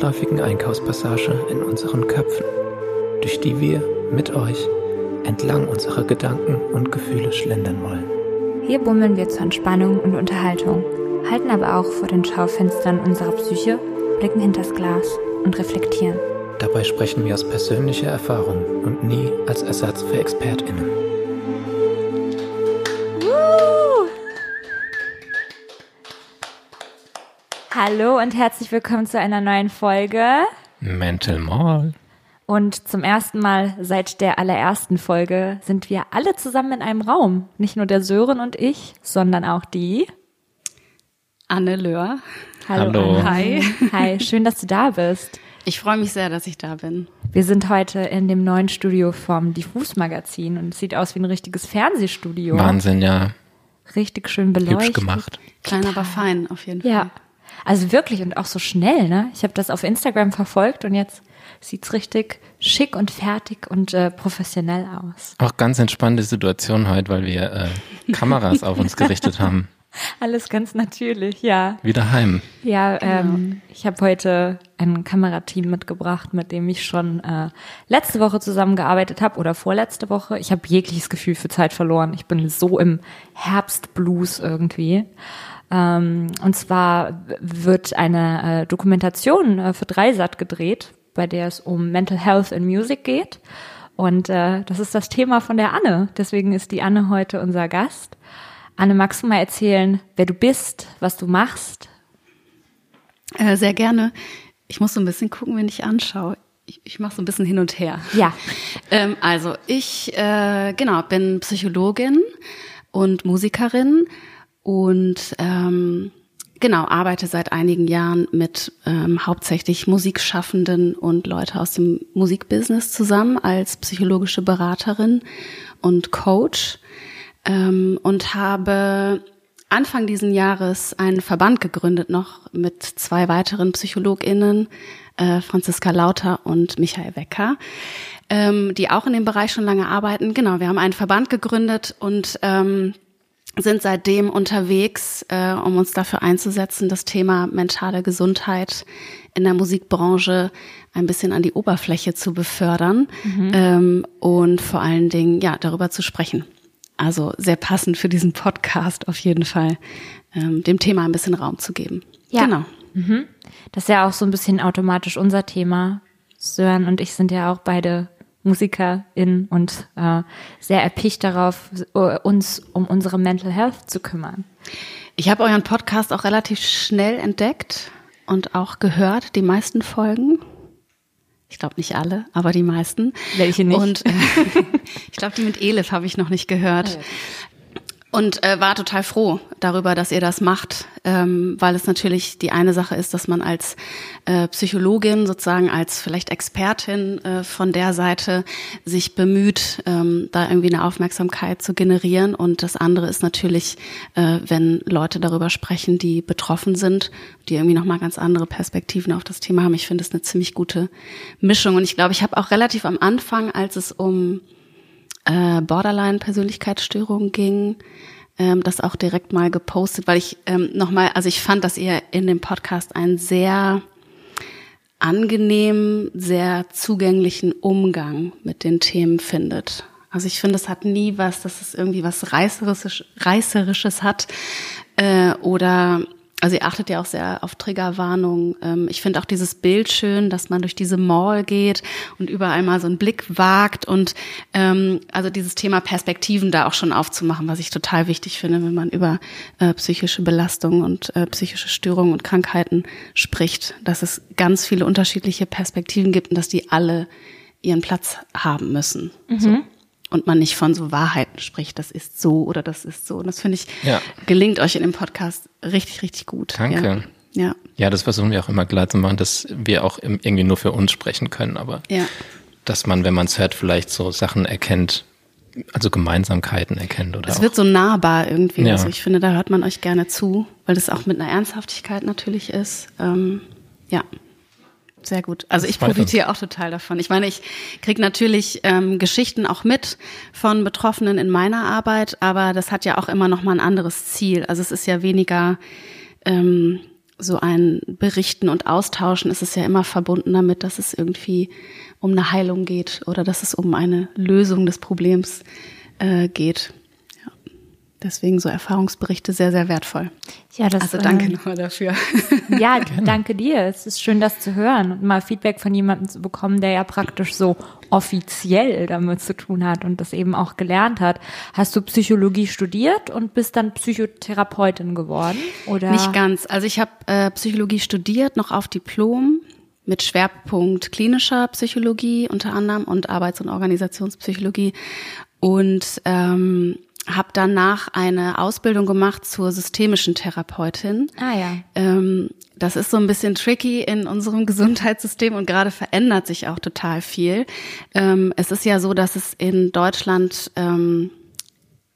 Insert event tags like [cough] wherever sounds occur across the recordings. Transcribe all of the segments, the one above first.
der weitläufigen Einkaufspassage in unseren Köpfen, durch die wir mit euch entlang unserer Gedanken und Gefühle schlendern wollen. Hier bummeln wir zur Entspannung und Unterhaltung, halten aber auch vor den Schaufenstern unserer Psyche, blicken hinters Glas und reflektieren. Dabei sprechen wir aus persönlicher Erfahrung und nie als Ersatz für ExpertInnen. Hallo und herzlich willkommen zu einer neuen Folge. Mental Mall. Und zum ersten Mal seit der allerersten Folge sind wir alle zusammen in einem Raum. Nicht nur der Sören und ich, sondern auch die Anne Löhr. Hallo. Anne. Hi. Hi, schön, dass du da bist. Ich freue mich sehr, dass ich da bin. Wir sind heute in dem neuen Studio vom Diffus Magazin und es sieht aus wie ein richtiges Fernsehstudio. Wahnsinn, ja. Richtig schön beleuchtet. Hübsch gemacht. Klein, aber fein auf jeden Fall. Ja. Also wirklich und auch so schnell, ne? Ich habe das auf Instagram verfolgt und jetzt sieht's richtig schick und fertig und äh, professionell aus. Auch ganz entspannte Situation heute, weil wir äh, Kameras auf uns gerichtet haben. [laughs] Alles ganz natürlich, ja. Wieder heim. Ja, ähm, ich habe heute ein Kamerateam mitgebracht, mit dem ich schon äh, letzte Woche zusammengearbeitet habe oder vorletzte Woche. Ich habe jegliches Gefühl für Zeit verloren. Ich bin so im Herbstblues irgendwie. Ähm, und zwar wird eine äh, Dokumentation äh, für Dreisat gedreht, bei der es um Mental Health in Music geht. Und äh, das ist das Thema von der Anne. Deswegen ist die Anne heute unser Gast. Anne, magst du mal erzählen, wer du bist, was du machst? Sehr gerne. Ich muss so ein bisschen gucken, wenn ich anschaue. Ich, ich mache so ein bisschen hin und her. Ja. [laughs] Ähm, also ich äh, genau bin Psychologin und Musikerin und ähm, genau arbeite seit einigen Jahren mit ähm, hauptsächlich Musikschaffenden und Leute aus dem Musikbusiness zusammen als psychologische Beraterin und Coach ähm, und habe Anfang diesen Jahres einen Verband gegründet, noch mit zwei weiteren PsychologInnen, äh, Franziska Lauter und Michael Wecker, ähm, die auch in dem Bereich schon lange arbeiten. Genau, wir haben einen Verband gegründet und ähm, sind seitdem unterwegs, äh, um uns dafür einzusetzen, das Thema mentale Gesundheit in der Musikbranche ein bisschen an die Oberfläche zu befördern ähm, und vor allen Dingen ja darüber zu sprechen. Also sehr passend für diesen Podcast auf jeden Fall, ähm, dem Thema ein bisschen Raum zu geben. Ja. Genau. Mhm. Das ist ja auch so ein bisschen automatisch unser Thema. Sören und ich sind ja auch beide MusikerInnen und äh, sehr erpicht darauf, uns um unsere Mental Health zu kümmern. Ich habe euren Podcast auch relativ schnell entdeckt und auch gehört, die meisten Folgen. Ich glaube nicht alle, aber die meisten. Welche nicht? Und äh, [laughs] ich glaube, die mit Elif habe ich noch nicht gehört. Und äh, war total froh darüber, dass ihr das macht, ähm, weil es natürlich die eine Sache ist, dass man als äh, Psychologin sozusagen als vielleicht Expertin äh, von der Seite sich bemüht, ähm, da irgendwie eine Aufmerksamkeit zu generieren. Und das andere ist natürlich, äh, wenn Leute darüber sprechen, die betroffen sind, die irgendwie nochmal ganz andere Perspektiven auf das Thema haben. Ich finde es eine ziemlich gute Mischung. Und ich glaube, ich habe auch relativ am Anfang, als es um äh, Borderline-Persönlichkeitsstörung ging, ähm, das auch direkt mal gepostet, weil ich ähm, nochmal, also ich fand, dass ihr in dem Podcast einen sehr angenehmen, sehr zugänglichen Umgang mit den Themen findet. Also ich finde, es hat nie was, dass es irgendwie was Reißerisches, Reißerisches hat äh, oder also ihr achtet ja auch sehr auf Triggerwarnung. Ähm, ich finde auch dieses Bild schön, dass man durch diese Mall geht und überall mal so einen Blick wagt und ähm, also dieses Thema Perspektiven da auch schon aufzumachen, was ich total wichtig finde, wenn man über äh, psychische Belastung und äh, psychische Störungen und Krankheiten spricht, dass es ganz viele unterschiedliche Perspektiven gibt und dass die alle ihren Platz haben müssen. So und man nicht von so Wahrheiten spricht, das ist so oder das ist so. Und das finde ich, Ja. gelingt euch in dem Podcast richtig, richtig gut. Danke. Ja. Ja. Ja, das versuchen wir auch immer klar zu machen, dass wir auch irgendwie nur für uns sprechen können, aber ja. dass man, wenn man es hört, vielleicht so Sachen erkennt, also Gemeinsamkeiten erkennt oder Es wird so nahbar irgendwie. Ja. Also ich finde, da hört man euch gerne zu, weil das auch mit einer Ernsthaftigkeit natürlich ist. Ähm, ja. Sehr gut. Also ich profitiere auch total davon. Ich meine, ich kriege natürlich ähm, Geschichten auch mit von Betroffenen in meiner Arbeit, aber das hat ja auch immer noch mal ein anderes Ziel. Also es ist ja weniger ähm, so ein Berichten und Austauschen ist es ja immer verbunden damit, dass es irgendwie um eine Heilung geht oder dass es um eine Lösung des Problems äh, geht. Deswegen so Erfahrungsberichte sehr, sehr wertvoll. Ja, das, also danke äh, nochmal dafür. [laughs] Ja, danke dir. Es ist schön, das zu hören und mal Feedback von jemandem zu bekommen, der ja praktisch so offiziell damit zu tun hat und das eben auch gelernt hat. Hast du Psychologie studiert und bist dann Psychotherapeutin geworden? Oder? Nicht ganz. Also ich habe äh, Psychologie studiert, noch auf Diplom mit Schwerpunkt klinischer Psychologie unter anderem und Arbeits- und Organisationspsychologie und ähm, habe danach eine Ausbildung gemacht zur systemischen Therapeutin. Ah ja. Ähm, das ist so ein bisschen tricky in unserem [laughs] Gesundheitssystem und gerade verändert sich auch total viel. Ähm, es ist ja so, dass es in Deutschland ähm,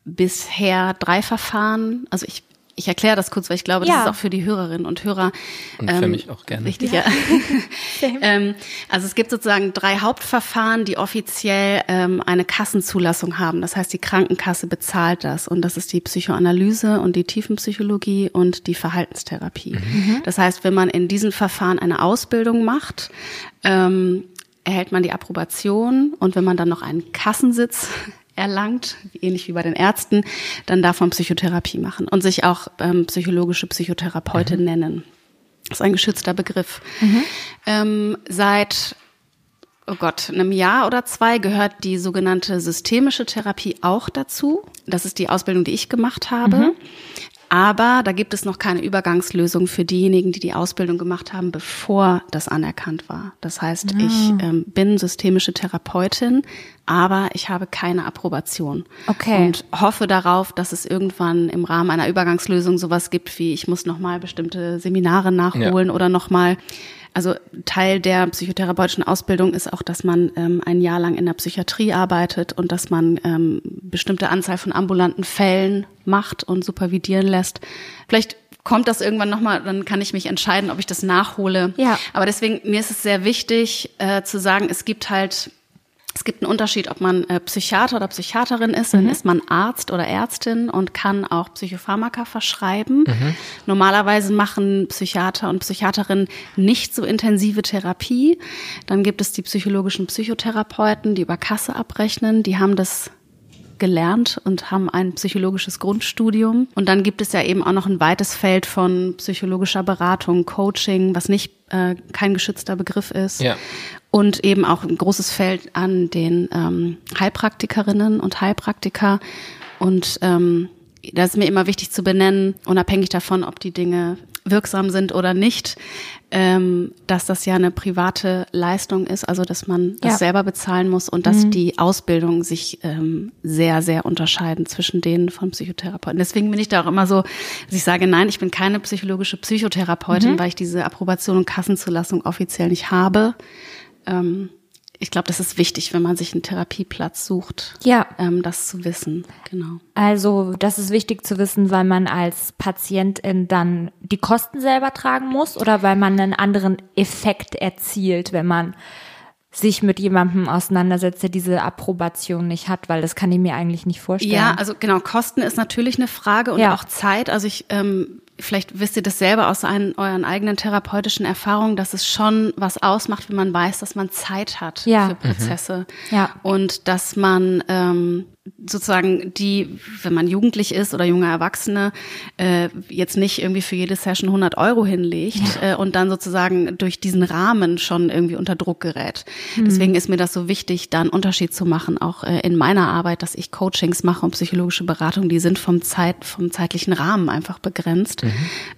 bisher drei Verfahren, also ich ich erkläre das kurz, weil ich glaube, das Ja. ist auch für die Hörerinnen und Hörer Und für mich auch gerne. Richtig, ja. [laughs] ähm, also es gibt sozusagen drei Hauptverfahren, die offiziell ähm, eine Kassenzulassung haben. Das heißt, die Krankenkasse bezahlt das. Und das ist die Psychoanalyse und die Tiefenpsychologie und die Verhaltenstherapie. Das heißt, wenn man in diesen Verfahren eine Ausbildung macht, ähm, erhält man die Approbation und wenn man dann noch einen Kassensitz erlangt, ähnlich wie bei den Ärzten, dann darf man Psychotherapie machen und sich auch ähm, psychologische Psychotherapeutin nennen. Das ist ein geschützter Begriff. Ähm, seit oh Gott, einem Jahr oder zwei gehört die sogenannte systemische Therapie auch dazu. Das ist die Ausbildung, die ich gemacht habe. Aber da gibt es noch keine Übergangslösung für diejenigen, die die Ausbildung gemacht haben, bevor das anerkannt war. Das heißt, ich ähm, bin systemische Therapeutin, aber ich habe keine Approbation. Okay. Und hoffe darauf, dass es irgendwann im Rahmen einer Übergangslösung sowas gibt wie, ich muss nochmal bestimmte Seminare nachholen oder nochmal also Teil der psychotherapeutischen Ausbildung ist auch, dass man ähm, ein Jahr lang in der Psychiatrie arbeitet und dass man ähm, bestimmte Anzahl von ambulanten Fällen macht und supervidieren lässt. Vielleicht kommt das irgendwann nochmal, dann kann ich mich entscheiden, ob ich das nachhole. Ja. Aber deswegen, mir ist es sehr wichtig äh, zu sagen, es gibt halt es gibt einen Unterschied, ob man äh, Psychiater oder Psychiaterin ist. Dann ist man Arzt oder Ärztin und kann auch Psychopharmaka verschreiben. Normalerweise machen Psychiater und Psychiaterinnen nicht so intensive Therapie. Dann gibt es die psychologischen Psychotherapeuten, die über Kasse abrechnen. Die haben das gelernt und haben ein psychologisches Grundstudium. Und dann gibt es ja eben auch noch ein weites Feld von psychologischer Beratung, Coaching, was nicht äh, kein geschützter Begriff ist. Ja. Und eben auch ein großes Feld an den ähm, Heilpraktikerinnen und Heilpraktiker. Und ähm, das ist mir immer wichtig zu benennen, unabhängig davon, ob die Dinge wirksam sind oder nicht, ähm, dass das ja eine private Leistung ist, also dass man das Ja. selber bezahlen muss und dass die Ausbildungen sich ähm, sehr, sehr unterscheiden zwischen denen von Psychotherapeuten. Deswegen bin ich da auch immer so, dass ich sage, nein, ich bin keine psychologische Psychotherapeutin, weil ich diese Approbation und Kassenzulassung offiziell nicht habe. Ähm, ich glaube, das ist wichtig, wenn man sich einen Therapieplatz sucht, Ja. ähm, das zu wissen. Genau. Also, das ist wichtig zu wissen, weil man als Patientin dann die Kosten selber tragen muss oder weil man einen anderen Effekt erzielt, wenn man sich mit jemandem auseinandersetzt, der diese Approbation nicht hat, weil das kann ich mir eigentlich nicht vorstellen. Ja, also genau, Kosten ist natürlich eine Frage und Ja. auch Zeit. Also ich, ähm, vielleicht wisst ihr das selber aus ein, euren eigenen therapeutischen Erfahrungen, dass es schon was ausmacht, wenn man weiß, dass man Zeit hat Ja. für Prozesse. Ja. Und dass man ähm, sozusagen die, wenn man jugendlich ist oder junge Erwachsene, äh, jetzt nicht irgendwie für jede Session 100 Euro hinlegt äh, und dann sozusagen durch diesen Rahmen schon irgendwie unter Druck gerät. Deswegen ist mir das so wichtig, da einen Unterschied zu machen, auch äh, in meiner Arbeit, dass ich Coachings mache und psychologische Beratung, die sind vom Zeit, vom zeitlichen Rahmen einfach begrenzt.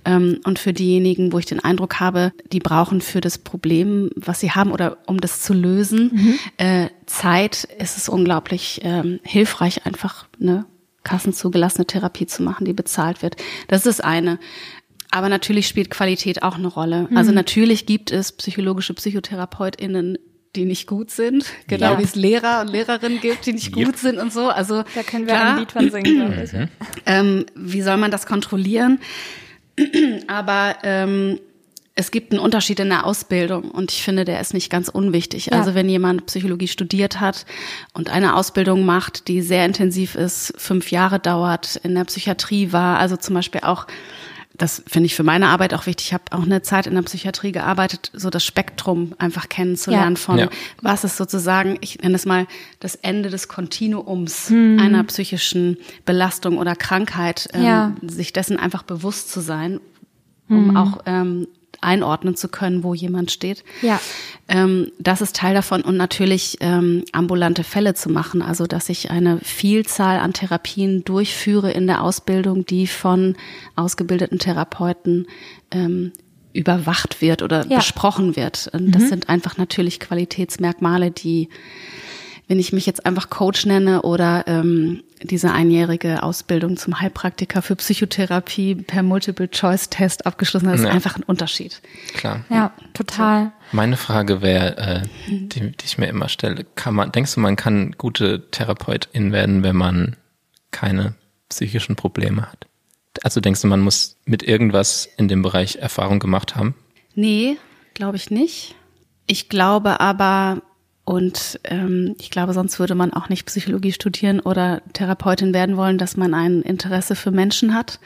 Ähm, und für diejenigen, wo ich den Eindruck habe, die brauchen für das Problem, was sie haben oder um das zu lösen, äh, Zeit, ist es unglaublich ähm, hilfreich, einfach eine kassenzugelassene Therapie zu machen, die bezahlt wird. Das ist eine. Aber natürlich spielt Qualität auch eine Rolle. Also natürlich gibt es psychologische PsychotherapeutInnen, die nicht gut sind, genau Ja. wie es Lehrer und Lehrerinnen gibt, die nicht gut sind und so. Also Da können wir klar, ein Lied von singen, glaube ich. ähm, wie soll man das kontrollieren? [clears throat] Aber ähm, es gibt einen Unterschied in der Ausbildung und ich finde, der ist nicht ganz unwichtig. Ja. Also wenn jemand Psychologie studiert hat und eine Ausbildung macht, die sehr intensiv ist, fünf Jahre dauert, in der Psychiatrie war, also zum Beispiel auch das finde ich für meine Arbeit auch wichtig. Ich habe auch eine Zeit in der Psychiatrie gearbeitet, so das Spektrum einfach kennenzulernen Ja. von, Ja. was ist sozusagen, ich nenne es mal das Ende des Kontinuums Hm. einer psychischen Belastung oder Krankheit, ähm, Ja. sich dessen einfach bewusst zu sein, um Hm. auch ähm, einordnen zu können, wo jemand steht. Ja. Ähm, das ist Teil davon und natürlich ähm, ambulante Fälle zu machen, also dass ich eine Vielzahl an Therapien durchführe in der Ausbildung, die von ausgebildeten Therapeuten ähm, überwacht wird oder Ja. besprochen wird. Und das sind einfach natürlich Qualitätsmerkmale, die wenn ich mich jetzt einfach Coach nenne oder ähm, diese einjährige Ausbildung zum Heilpraktiker für Psychotherapie per Multiple-Choice-Test abgeschlossen, das ist Ja. einfach ein Unterschied. Klar. Ja, total. Meine Frage wäre, äh, die, die ich mir immer stelle, kann man, denkst du, man kann gute Therapeutin werden, wenn man keine psychischen Probleme hat? Also denkst du, man muss mit irgendwas in dem Bereich Erfahrung gemacht haben? Nee, glaube ich nicht. Ich glaube aber, und ähm, ich glaube, sonst würde man auch nicht Psychologie studieren oder Therapeutin werden wollen, dass man ein Interesse für Menschen hat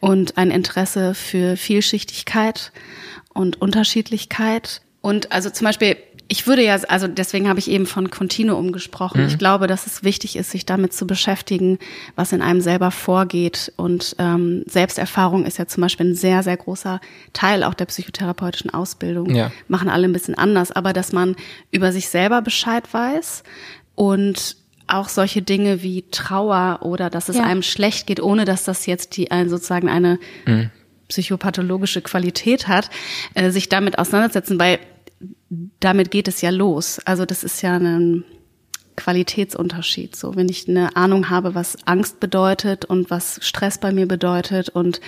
und ein Interesse für Vielschichtigkeit und Unterschiedlichkeit. Und also zum Beispiel, ich würde ja, also deswegen habe ich eben von Kontinuum gesprochen. Ich glaube, dass es wichtig ist, sich damit zu beschäftigen, was in einem selber vorgeht. Und ähm, Selbsterfahrung ist ja zum Beispiel ein sehr, sehr großer Teil auch der psychotherapeutischen Ausbildung. Ja. Machen alle ein bisschen anders, aber dass man über sich selber Bescheid weiß und auch solche Dinge wie Trauer oder dass es Ja. einem schlecht geht, ohne dass das jetzt die ein, sozusagen eine psychopathologische Qualität hat, äh, sich damit auseinandersetzen, weil damit geht es ja los. Also das ist ja ein Qualitätsunterschied. So, wenn ich eine Ahnung habe, was Angst bedeutet und was Stress bei mir bedeutet und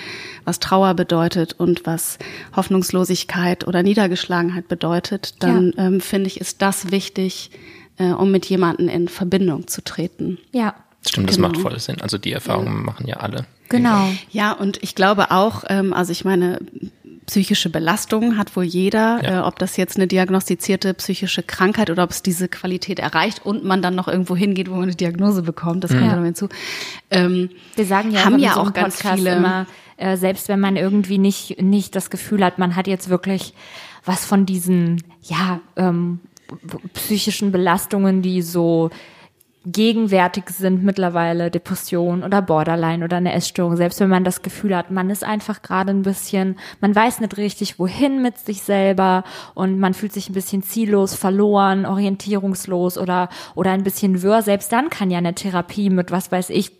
was Trauer bedeutet und was Hoffnungslosigkeit oder Niedergeschlagenheit bedeutet, dann ähm, finde ich, ist das wichtig, äh, um mit jemandem in Verbindung zu treten. Ja, Stimmt, das Genau. macht voll Sinn. Also die Erfahrungen machen ja alle. genau. Ja, und ich glaube auch, ähm, also ich meine, psychische Belastung hat wohl jeder, Ja. äh, ob das jetzt eine diagnostizierte psychische Krankheit oder ob es diese Qualität erreicht und man dann noch irgendwo hingeht, wo man eine Diagnose bekommt, das kommt Ja. dann hinzu. Ähm, Wir sagen ja haben ja so auch ganz Podcast viele immer, äh, selbst wenn man irgendwie nicht, nicht das Gefühl hat, man hat jetzt wirklich was von diesen, ja, ähm, psychischen Belastungen, die so gegenwärtig sind mittlerweile, Depression oder Borderline oder eine Essstörung, selbst wenn man das Gefühl hat, man ist einfach gerade ein bisschen, man weiß nicht richtig, wohin mit sich selber und man fühlt sich ein bisschen ziellos, verloren, orientierungslos oder, oder ein bisschen wirr, selbst dann kann ja eine Therapie mit, was weiß ich,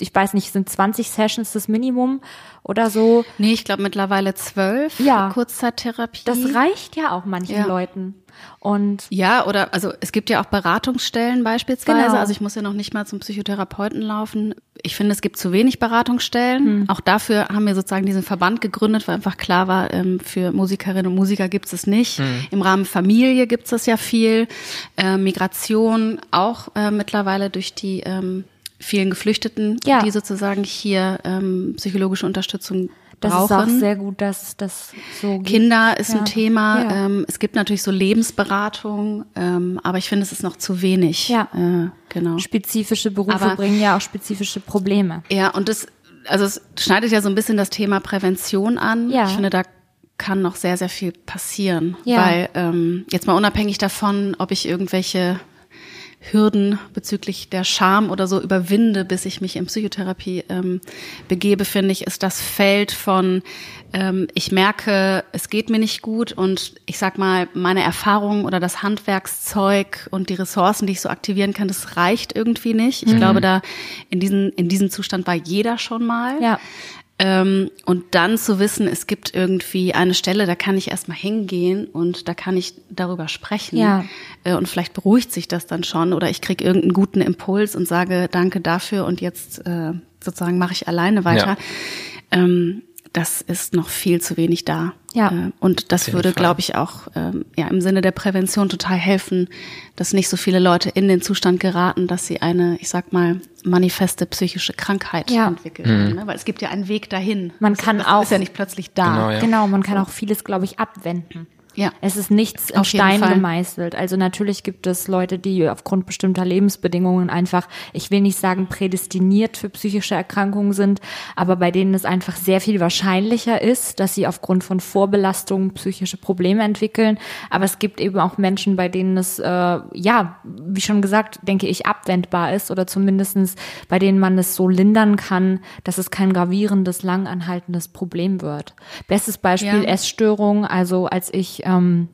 ich weiß nicht, sind 20 Sessions das Minimum oder so. nee, ich glaube mittlerweile zwölf Ja. Kurzzeittherapie. Das reicht ja auch manchen Ja. Leuten. Und Ja, oder also es gibt ja auch Beratungsstellen beispielsweise. Genau. Also ich muss ja noch nicht mal zum Psychotherapeuten laufen. Ich finde, es gibt zu wenig Beratungsstellen. Hm. Auch dafür haben wir sozusagen diesen Verband gegründet, weil einfach klar war, ähm, für Musikerinnen und Musiker gibt es es nicht. Hm. Im Rahmen Familie gibt es das ja viel. Äh, Migration auch äh, mittlerweile durch die ähm, vielen Geflüchteten, Ja. die sozusagen hier ähm, psychologische Unterstützung das brauchen. ist auch sehr gut, dass das so geht. Kinder ist Ja. ein Thema. Ja. Ähm, es gibt natürlich so Lebensberatung, ähm, aber ich finde, es ist noch zu wenig. Ja. Äh, genau. Spezifische Berufe Aber- bringen ja auch spezifische Probleme. Ja, und das, also es schneidet ja so ein bisschen das Thema Prävention an. Ja. Ich finde, da kann noch sehr, sehr viel passieren. Ja. Weil ähm, jetzt mal unabhängig davon, ob ich irgendwelche Hürden bezüglich der Scham oder so überwinde, bis ich mich in Psychotherapie ähm, begebe, finde ich, ist das Feld von, ähm, ich merke, es geht mir nicht gut und ich sag mal, meine Erfahrungen oder das Handwerkszeug und die Ressourcen, die ich so aktivieren kann, das reicht irgendwie nicht. Ich glaube, da in diesen, in diesem Zustand war jeder schon mal. Ja. Ähm, und dann zu wissen, es gibt irgendwie eine Stelle, da kann ich erstmal hingehen und da kann ich darüber sprechen. Ja. Äh, und vielleicht beruhigt sich das dann schon oder ich kriege irgendeinen guten Impuls und sage danke dafür und jetzt äh, sozusagen mache ich alleine weiter. Ähm, das ist noch viel zu wenig da. Ja. Äh, und das würde, glaube ich, auch ähm, ja, im Sinne der Prävention total helfen, dass nicht so viele Leute in den Zustand geraten, dass sie eine, ich sag mal, manifeste psychische Krankheit Ja. entwickeln. haben, Ne? Weil es gibt ja einen Weg dahin. Man das, kann das auch- ist ja nicht plötzlich da. Genau, ja. Genau, man kann auch vieles, glaube ich, abwenden. Ja. Es ist nichts in Stein Fall. gemeißelt. Also natürlich gibt es Leute, die aufgrund bestimmter Lebensbedingungen einfach, ich will nicht sagen prädestiniert für psychische Erkrankungen sind, aber bei denen es einfach sehr viel wahrscheinlicher ist, dass sie aufgrund von Vorbelastungen psychische Probleme entwickeln. Aber es gibt eben auch Menschen, bei denen es, äh, ja, wie schon gesagt, denke ich, abwendbar ist oder zumindestens bei denen man es so lindern kann, dass es kein gravierendes, langanhaltendes Problem wird. Bestes Beispiel Ja. Essstörung. Also als ich ähm,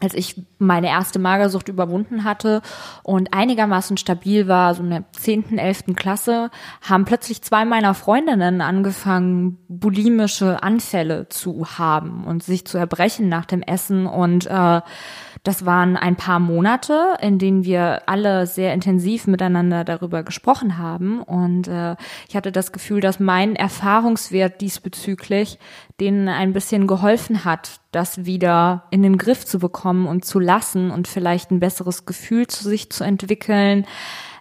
als ich meine erste Magersucht überwunden hatte und einigermaßen stabil war, so in der 10., 11. Klasse, haben plötzlich zwei meiner Freundinnen angefangen, bulimische Anfälle zu haben und sich zu erbrechen nach dem Essen. Und äh, das waren ein paar Monate, in denen wir alle sehr intensiv miteinander darüber gesprochen haben. Und äh, ich hatte das Gefühl, dass mein Erfahrungswert diesbezüglich denen ein bisschen geholfen hat, das wieder in den Griff zu bekommen und zu lassen und vielleicht ein besseres Gefühl zu sich zu entwickeln.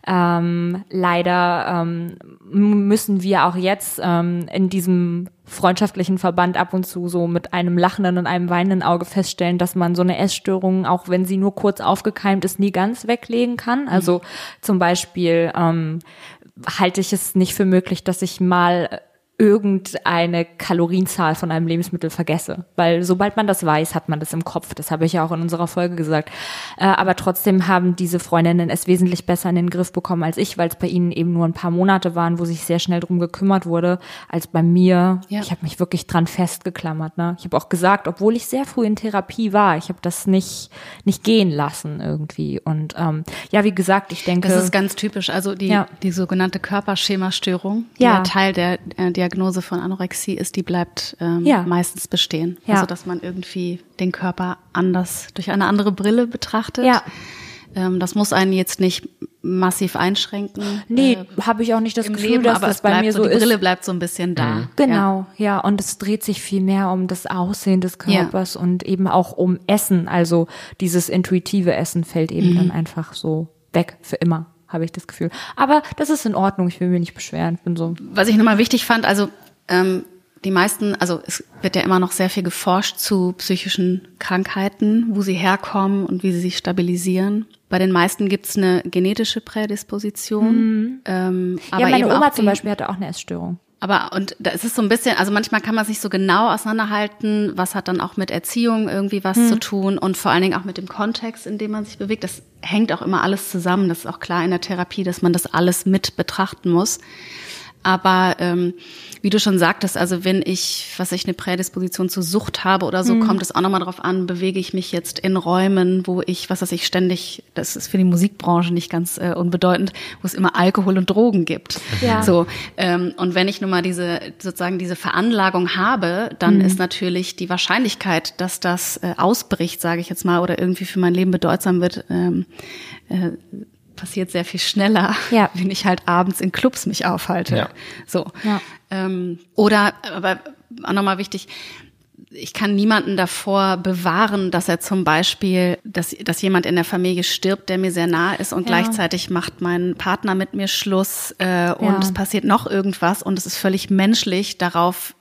Ähm, leider ähm, müssen wir auch jetzt ähm, in diesem freundschaftlichen Verband ab und zu so mit einem lachenden und einem weinenden Auge feststellen, dass man so eine Essstörung, auch wenn sie nur kurz aufgekeimt ist, nie ganz weglegen kann. Also zum Beispiel ähm, halte ich es nicht für möglich, dass ich mal irgendeine Kalorienzahl von einem Lebensmittel vergesse. Weil sobald man das weiß, hat man das im Kopf. Das habe ich ja auch in unserer Folge gesagt. Äh, aber trotzdem haben diese Freundinnen es wesentlich besser in den Griff bekommen als ich, weil es bei ihnen eben nur ein paar Monate waren, wo sich sehr schnell drum gekümmert wurde, als bei mir. Ja. Ich habe mich wirklich dran festgeklammert. Ne? Ich habe auch gesagt, obwohl ich sehr früh in Therapie war, ich habe das nicht, nicht gehen lassen irgendwie. Und ähm, ja, wie gesagt, ich denke. Das ist ganz typisch. Also die, Ja. die sogenannte Körperschemastörung, die Ja. ja Teil der äh, Diagnose von Anorexie ist, die bleibt ähm, Ja. meistens bestehen. Ja. Also dass man irgendwie den Körper anders durch eine andere Brille betrachtet. Ja. Ähm, das muss einen jetzt nicht massiv einschränken. nee, äh, habe ich auch nicht das Gefühl, Leben, dass aber das es bei bleibt mir so die ist. Brille bleibt so ein bisschen da. Genau, ja. Und es dreht sich viel mehr um das Aussehen des Körpers und eben auch um Essen. Also dieses intuitive Essen fällt eben Mhm. dann einfach so weg für immer, habe ich das Gefühl. Aber das ist in Ordnung. Ich will mich nicht beschweren. Ich bin so. Was ich nochmal wichtig fand, also ähm, die meisten, also es wird ja immer noch sehr viel geforscht zu psychischen Krankheiten, wo sie herkommen und wie sie sich stabilisieren. Bei den meisten gibt's eine genetische Prädisposition. Ähm, aber Mhm. ja, meine Oma zum Beispiel hatte auch eine Essstörung. Aber und da ist es so ein bisschen, also manchmal kann man sich so genau auseinanderhalten, was hat dann auch mit Erziehung irgendwie was Hm. zu tun und vor allen Dingen auch mit dem Kontext, in dem man sich bewegt. Das hängt auch immer alles zusammen. Das ist auch klar in der Therapie, dass man das alles mit betrachten muss. Aber ähm, wie du schon sagtest, also wenn ich, was ich eine Prädisposition zur Sucht habe oder so, kommt es auch nochmal drauf an, bewege ich mich jetzt in Räumen, wo ich, was weiß ich, ständig, das ist für die Musikbranche nicht ganz äh, unbedeutend, wo es immer Alkohol und Drogen gibt. Ja. So, ähm, und wenn ich nun mal diese, sozusagen diese Veranlagung habe, dann ist natürlich die Wahrscheinlichkeit, dass das äh, ausbricht, sage ich jetzt mal, oder irgendwie für mein Leben bedeutsam wird, ähm, äh, passiert sehr viel schneller, Ja. [laughs] wenn ich halt abends in Clubs mich aufhalte. Ja. So. Ja. Ähm, oder, aber auch nochmal wichtig, ich kann niemanden davor bewahren, dass er zum Beispiel, dass, dass jemand in der Familie stirbt, der mir sehr nahe ist und Ja. gleichzeitig macht mein Partner mit mir Schluss äh, und Ja. es passiert noch irgendwas und es ist völlig menschlich, darauf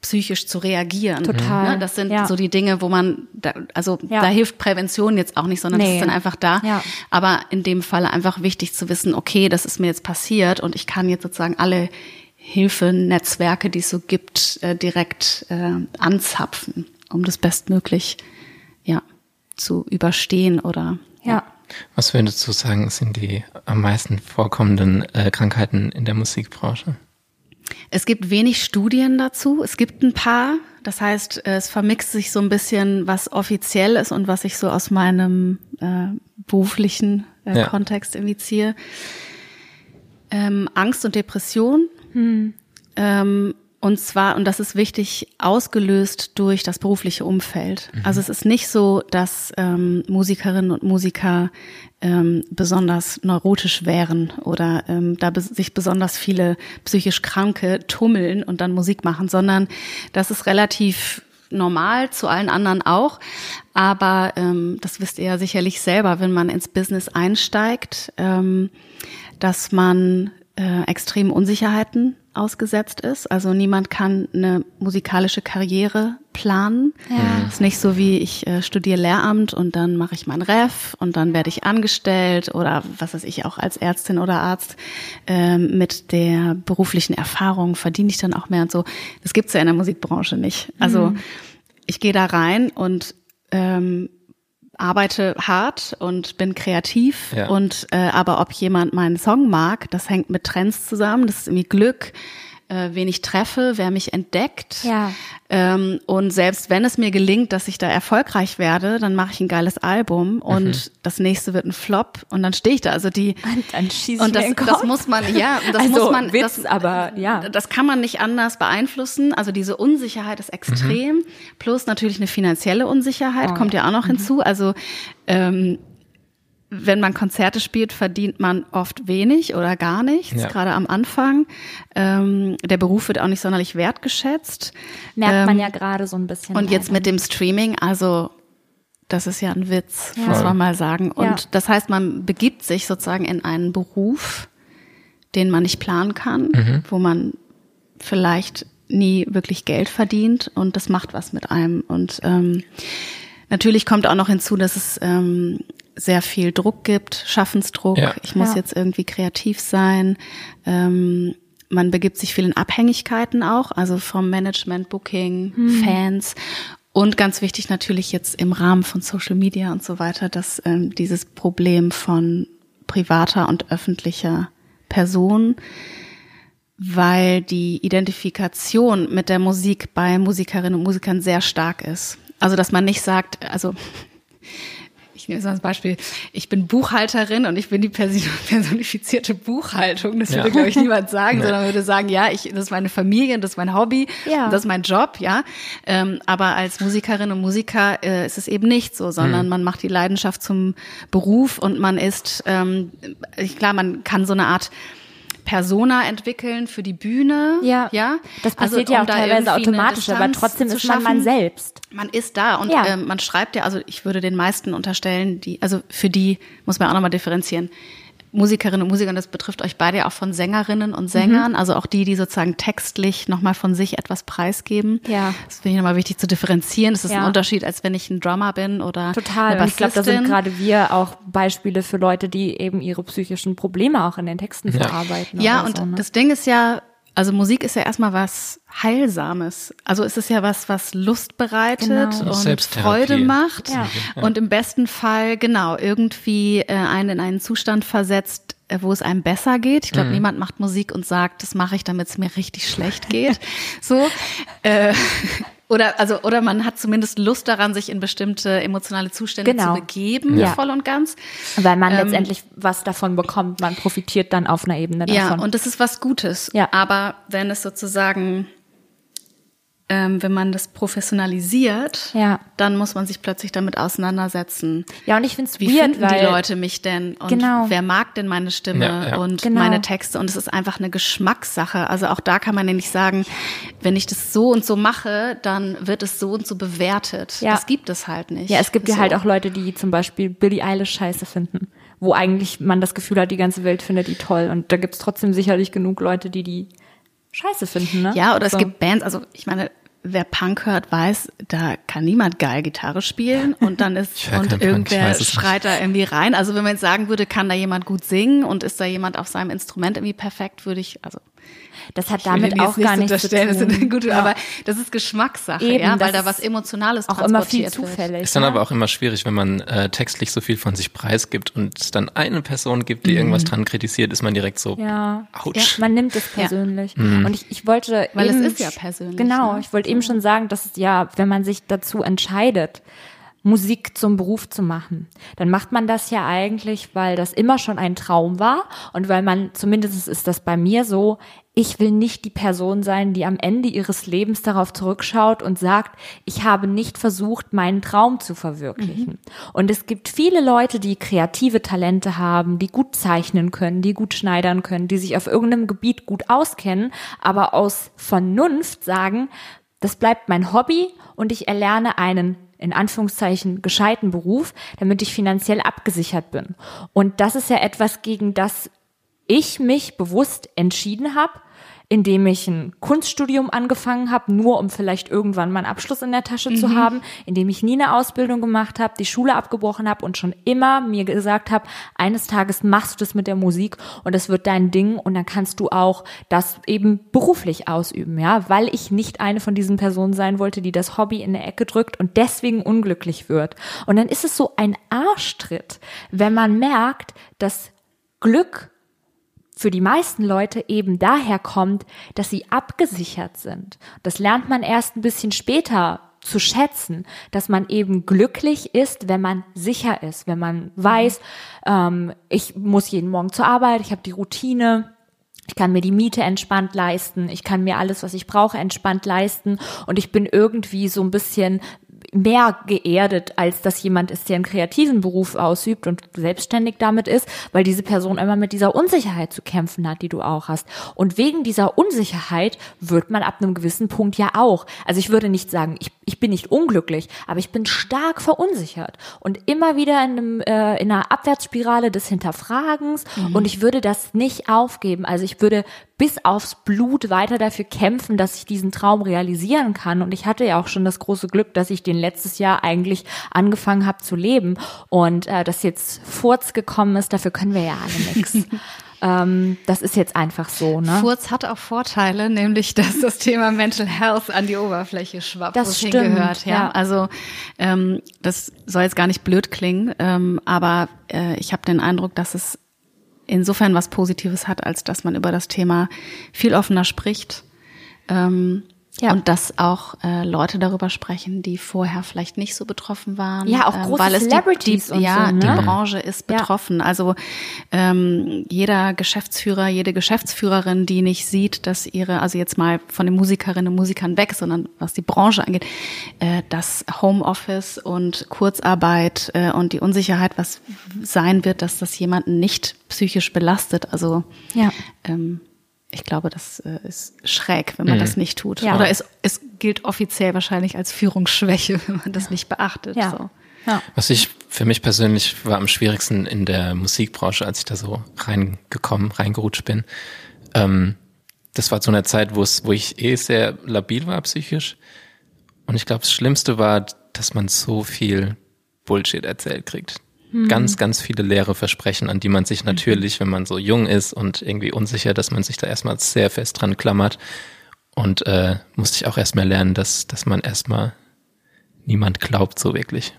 psychisch zu reagieren. Total. Ne? Das sind Ja. so die Dinge, wo man, da, also Ja. da hilft Prävention jetzt auch nicht, sondern das Nee. ist dann einfach da. Ja. Aber in dem Falle einfach wichtig zu wissen, okay, das ist mir jetzt passiert und ich kann jetzt sozusagen alle Hilfenetzwerke, die es so gibt, äh, direkt äh, anzapfen, um das bestmöglich ja, zu überstehen oder Ja. Was würdest du sagen, sind die am meisten vorkommenden äh, Krankheiten in der Musikbranche? Es gibt wenig Studien dazu. Es gibt ein paar. Das heißt, es vermixt sich so ein bisschen, was offiziell ist und was ich so aus meinem äh, beruflichen äh, Ja. Kontext irgendwie ziehe. Ähm, Angst und Depression. Ähm, und zwar, und das ist wichtig, ausgelöst durch das berufliche Umfeld. Also es ist nicht so, dass ähm, Musikerinnen und Musiker ähm, besonders neurotisch wären oder ähm, da bes sich besonders viele psychisch Kranke tummeln und dann Musik machen, sondern das ist relativ normal, zu allen anderen auch. Aber ähm, das wisst ihr ja sicherlich selber, wenn man ins Business einsteigt, ähm, dass man äh, extremen Unsicherheiten ausgesetzt ist. Also niemand kann eine musikalische Karriere planen. Ja. Ist nicht so wie ich äh, studiere Lehramt und dann mache ich mein Ref und dann werde ich angestellt oder was weiß ich auch als Ärztin oder Arzt ähm, mit der beruflichen Erfahrung verdiene ich dann auch mehr und so. Das gibt's ja in der Musikbranche nicht. Also ich gehe da rein und ähm, arbeite hart und bin kreativ Ja. und äh, aber ob jemand meinen Song mag, das hängt mit Trends zusammen. Das ist irgendwie Glück, äh, wen ich treffe, wer mich entdeckt. Ja. Ähm, und selbst wenn es mir gelingt, dass ich da erfolgreich werde, dann mache ich ein geiles Album und das nächste wird ein Flop und dann stehe ich da. Also die Und dann schießt und das, mir in den das muss man, ja, das Also, muss man, Witz, das, aber ja. das kann man nicht anders beeinflussen. Also diese Unsicherheit ist extrem, plus natürlich eine finanzielle Unsicherheit Oh, kommt ja auch noch hinzu. Also ähm, wenn man Konzerte spielt, verdient man oft wenig oder gar nichts, Ja. gerade am Anfang. Ähm, der Beruf wird auch nicht sonderlich wertgeschätzt. Merkt man Ähm, ja gerade so ein bisschen. und jetzt mit dem Streaming, also das ist ja ein Witz, Ja. muss man mal sagen. Und Ja. das heißt, man begibt sich sozusagen in einen Beruf, den man nicht planen kann, wo man vielleicht nie wirklich Geld verdient und das macht was mit einem. Und ähm, natürlich kommt auch noch hinzu, dass es ähm, sehr viel Druck gibt, Schaffensdruck. Ja. Ich muss Ja. jetzt irgendwie kreativ sein. Ähm, man begibt sich viel in Abhängigkeiten auch, also vom Management, Booking, Fans. Und ganz wichtig natürlich jetzt im Rahmen von Social Media und so weiter, dass ähm, dieses Problem von privater und öffentlicher Person, weil die Identifikation mit der Musik bei Musikerinnen und Musikern sehr stark ist. Also dass man nicht sagt, also ich nehme so als Beispiel, ich bin Buchhalterin und ich bin die [laughs] personifizierte Buchhaltung. Das Ja. würde, glaube ich, niemand [laughs] sagen, Nee. sondern würde sagen, ja, ich, das ist meine Familie, das ist mein Hobby, Ja. das ist mein Job, ja. Ähm, aber als Musikerin und Musiker äh, ist es eben nicht so, sondern Mhm. man macht die Leidenschaft zum Beruf und man ist, ähm, ich, klar, man kann so eine Art Persona entwickeln für die Bühne. Ja, ja. das Also, passiert ja um auch da teilweise automatisch, aber trotzdem ist man man selbst. Man ist da und Ja. ähm, man schreibt ja, also ich würde den meisten unterstellen, die, also für die muss man auch nochmal differenzieren. Musikerinnen und Musiker, und das betrifft euch beide ja auch von Sängerinnen und Sängern, also auch die, die sozusagen textlich nochmal von sich etwas preisgeben. Ja. Das finde ich nochmal wichtig zu differenzieren. Das ist Ja. ein Unterschied, als wenn ich ein Drummer bin oder Total. ich glaube, da sind gerade wir auch Beispiele für Leute, die eben ihre psychischen Probleme auch in den Texten verarbeiten. Ja, und so, ne? das Ding ist ja, also Musik ist ja erstmal was Heilsames. Also es ist ja was, was Lust bereitet Genau. und. Freude macht. Ja. Und im besten Fall, genau, irgendwie äh, einen in einen Zustand versetzt, äh, wo es einem besser geht. Ich glaube, niemand macht Musik und sagt, das mache ich, damit es mir richtig schlecht geht. so. Äh, oder, also, oder man hat zumindest Lust daran, sich in bestimmte emotionale Zustände Genau. zu begeben, Ja. voll und ganz. Weil man ähm, letztendlich was davon bekommt. Man profitiert dann auf einer Ebene Ja, davon. und das ist was Gutes. Ja. Aber wenn es sozusagen, ähm, wenn man das professionalisiert, Ja. dann muss man sich plötzlich damit auseinandersetzen. ja, und ich finde es Wie weird, finden weil die Leute mich denn? Und Genau. wer mag denn meine Stimme Ja, ja. und Genau. meine Texte? Und es ist einfach eine Geschmackssache. Also auch da kann man ja nicht sagen, wenn ich das so und so mache, dann wird es so und so bewertet. Ja. Das gibt es halt nicht. Ja, es gibt ja So. halt auch Leute, die zum Beispiel Billie Eilish scheiße finden, wo eigentlich man das Gefühl hat, die ganze Welt findet die toll. Und da gibt's trotzdem sicherlich genug Leute, die die scheiße finden, ne? Ja, oder so. es gibt Bands, also ich meine, wer Punk hört, weiß, da kann niemand geil Gitarre spielen und dann ist und irgendwer schreit da irgendwie rein. Also wenn man jetzt sagen würde, kann da jemand gut singen und ist da jemand auf seinem Instrument irgendwie perfekt, würde ich, also Das hat ich will damit auch gar nicht nichts zu unterstellen, das sind tun. gute, Ja. aber das ist Geschmackssache, Eben, ja, weil da was ist Emotionales auch immer viel transportiert wird. zufällig. Ist dann ne? aber auch immer schwierig, wenn man äh, textlich so viel von sich preisgibt und es dann eine Person gibt, die Mhm. irgendwas dran kritisiert, ist man direkt so, Ja. ouch. Man nimmt es Ja. persönlich. Und ich, ich wollte Weil es eben, ist ja persönlich, Genau, ne? ich wollte eben schon sagen, dass es ja, wenn man sich dazu entscheidet, Musik zum Beruf zu machen, dann macht man das ja eigentlich, weil das immer schon ein Traum war und weil man, zumindest ist das bei mir so, ich will nicht die Person sein, die am Ende ihres Lebens darauf zurückschaut und sagt, ich habe nicht versucht, meinen Traum zu verwirklichen. Und es gibt viele Leute, die kreative Talente haben, die gut zeichnen können, die gut schneidern können, die sich auf irgendeinem Gebiet gut auskennen, aber aus Vernunft sagen, das bleibt mein Hobby und ich erlerne einen in Anführungszeichen gescheiten Beruf, damit ich finanziell abgesichert bin. Und das ist ja etwas, gegen das ich mich bewusst entschieden habe. Indem ich ein Kunststudium angefangen habe, nur um vielleicht irgendwann meinen Abschluss in der Tasche mhm. zu haben, indem ich nie eine Ausbildung gemacht habe, die Schule abgebrochen habe und schon immer mir gesagt habe, eines Tages machst du das mit der Musik und das wird dein Ding und dann kannst du auch das eben beruflich ausüben, ja, weil ich nicht eine von diesen Personen sein wollte, die das Hobby in der Ecke drückt und deswegen unglücklich wird. Und dann ist es so ein Arschtritt, wenn man merkt, dass Glück für die meisten Leute eben daher kommt, dass sie abgesichert sind. Das lernt man erst ein bisschen später zu schätzen, dass man eben glücklich ist, wenn man sicher ist, wenn man weiß, ähm, ich muss jeden Morgen zur Arbeit, ich habe die Routine, ich kann mir die Miete entspannt leisten, ich kann mir alles, was ich brauche, entspannt leisten und ich bin irgendwie so ein bisschen mehr geerdet, als dass jemand ist, der einen kreativen Beruf ausübt und selbstständig damit ist, weil diese Person immer mit dieser Unsicherheit zu kämpfen hat, die du auch hast. Und wegen dieser Unsicherheit wird man ab einem gewissen Punkt ja auch. Also ich würde nicht sagen, ich, ich bin nicht unglücklich, aber ich bin stark verunsichert und immer wieder in, einem, äh, in einer Abwärtsspirale des Hinterfragens mhm. und ich würde das nicht aufgeben. Also ich würde bis aufs Blut weiter dafür kämpfen, dass ich diesen Traum realisieren kann. Und ich hatte ja auch schon das große Glück, dass ich den letztes Jahr eigentlich angefangen habe zu leben. Und äh, dass jetzt Furz gekommen ist, dafür können wir ja alle nichts. [laughs] Ähm, das ist jetzt einfach so. Ne? Furz hat auch Vorteile, nämlich dass das Thema Mental Health an die Oberfläche schwappt, das stimmt, hingehört. Ja? ja. Also ähm, das soll jetzt gar nicht blöd klingen, ähm, aber äh, ich habe den Eindruck, dass es insofern was Positives hat, als dass man über das Thema viel offener spricht. Ähm, ja. Und dass auch äh, Leute darüber sprechen, die vorher vielleicht nicht so betroffen waren. Ja, auch ähm, große weil es Celebrities die, die, ja, so, ne? die Branche ist betroffen. Ja. Also ähm, jeder Geschäftsführer, jede Geschäftsführerin, die nicht sieht, dass ihre, also jetzt mal von den Musikerinnen und Musikern weg, sondern was die Branche angeht, äh, dass Homeoffice und Kurzarbeit äh, und die Unsicherheit, was sein wird, dass das jemanden nicht psychisch belastet. Also ja. ähm, ich glaube, das äh, ist schräg, wenn man mhm. das nicht tut. Ja. Oder es, es gilt offiziell wahrscheinlich als Führungsschwäche, [laughs] wenn man das ja. nicht beachtet. Ja. So. Ja. Was ich für mich persönlich war am schwierigsten in der Musikbranche, als ich da so reingekommen, reingerutscht bin. Ähm, das war zu einer Zeit, wo es, wo ich eh sehr labil war psychisch. Und ich glaube, das Schlimmste war, dass man so viel Bullshit erzählt kriegt. Mhm. Ganz, ganz viele leere Versprechen, an die man sich natürlich, wenn man so jung ist und irgendwie unsicher, dass man sich da erstmal sehr fest dran klammert. Und äh, musste ich auch erstmal lernen, dass, dass man erstmal niemand glaubt so wirklich.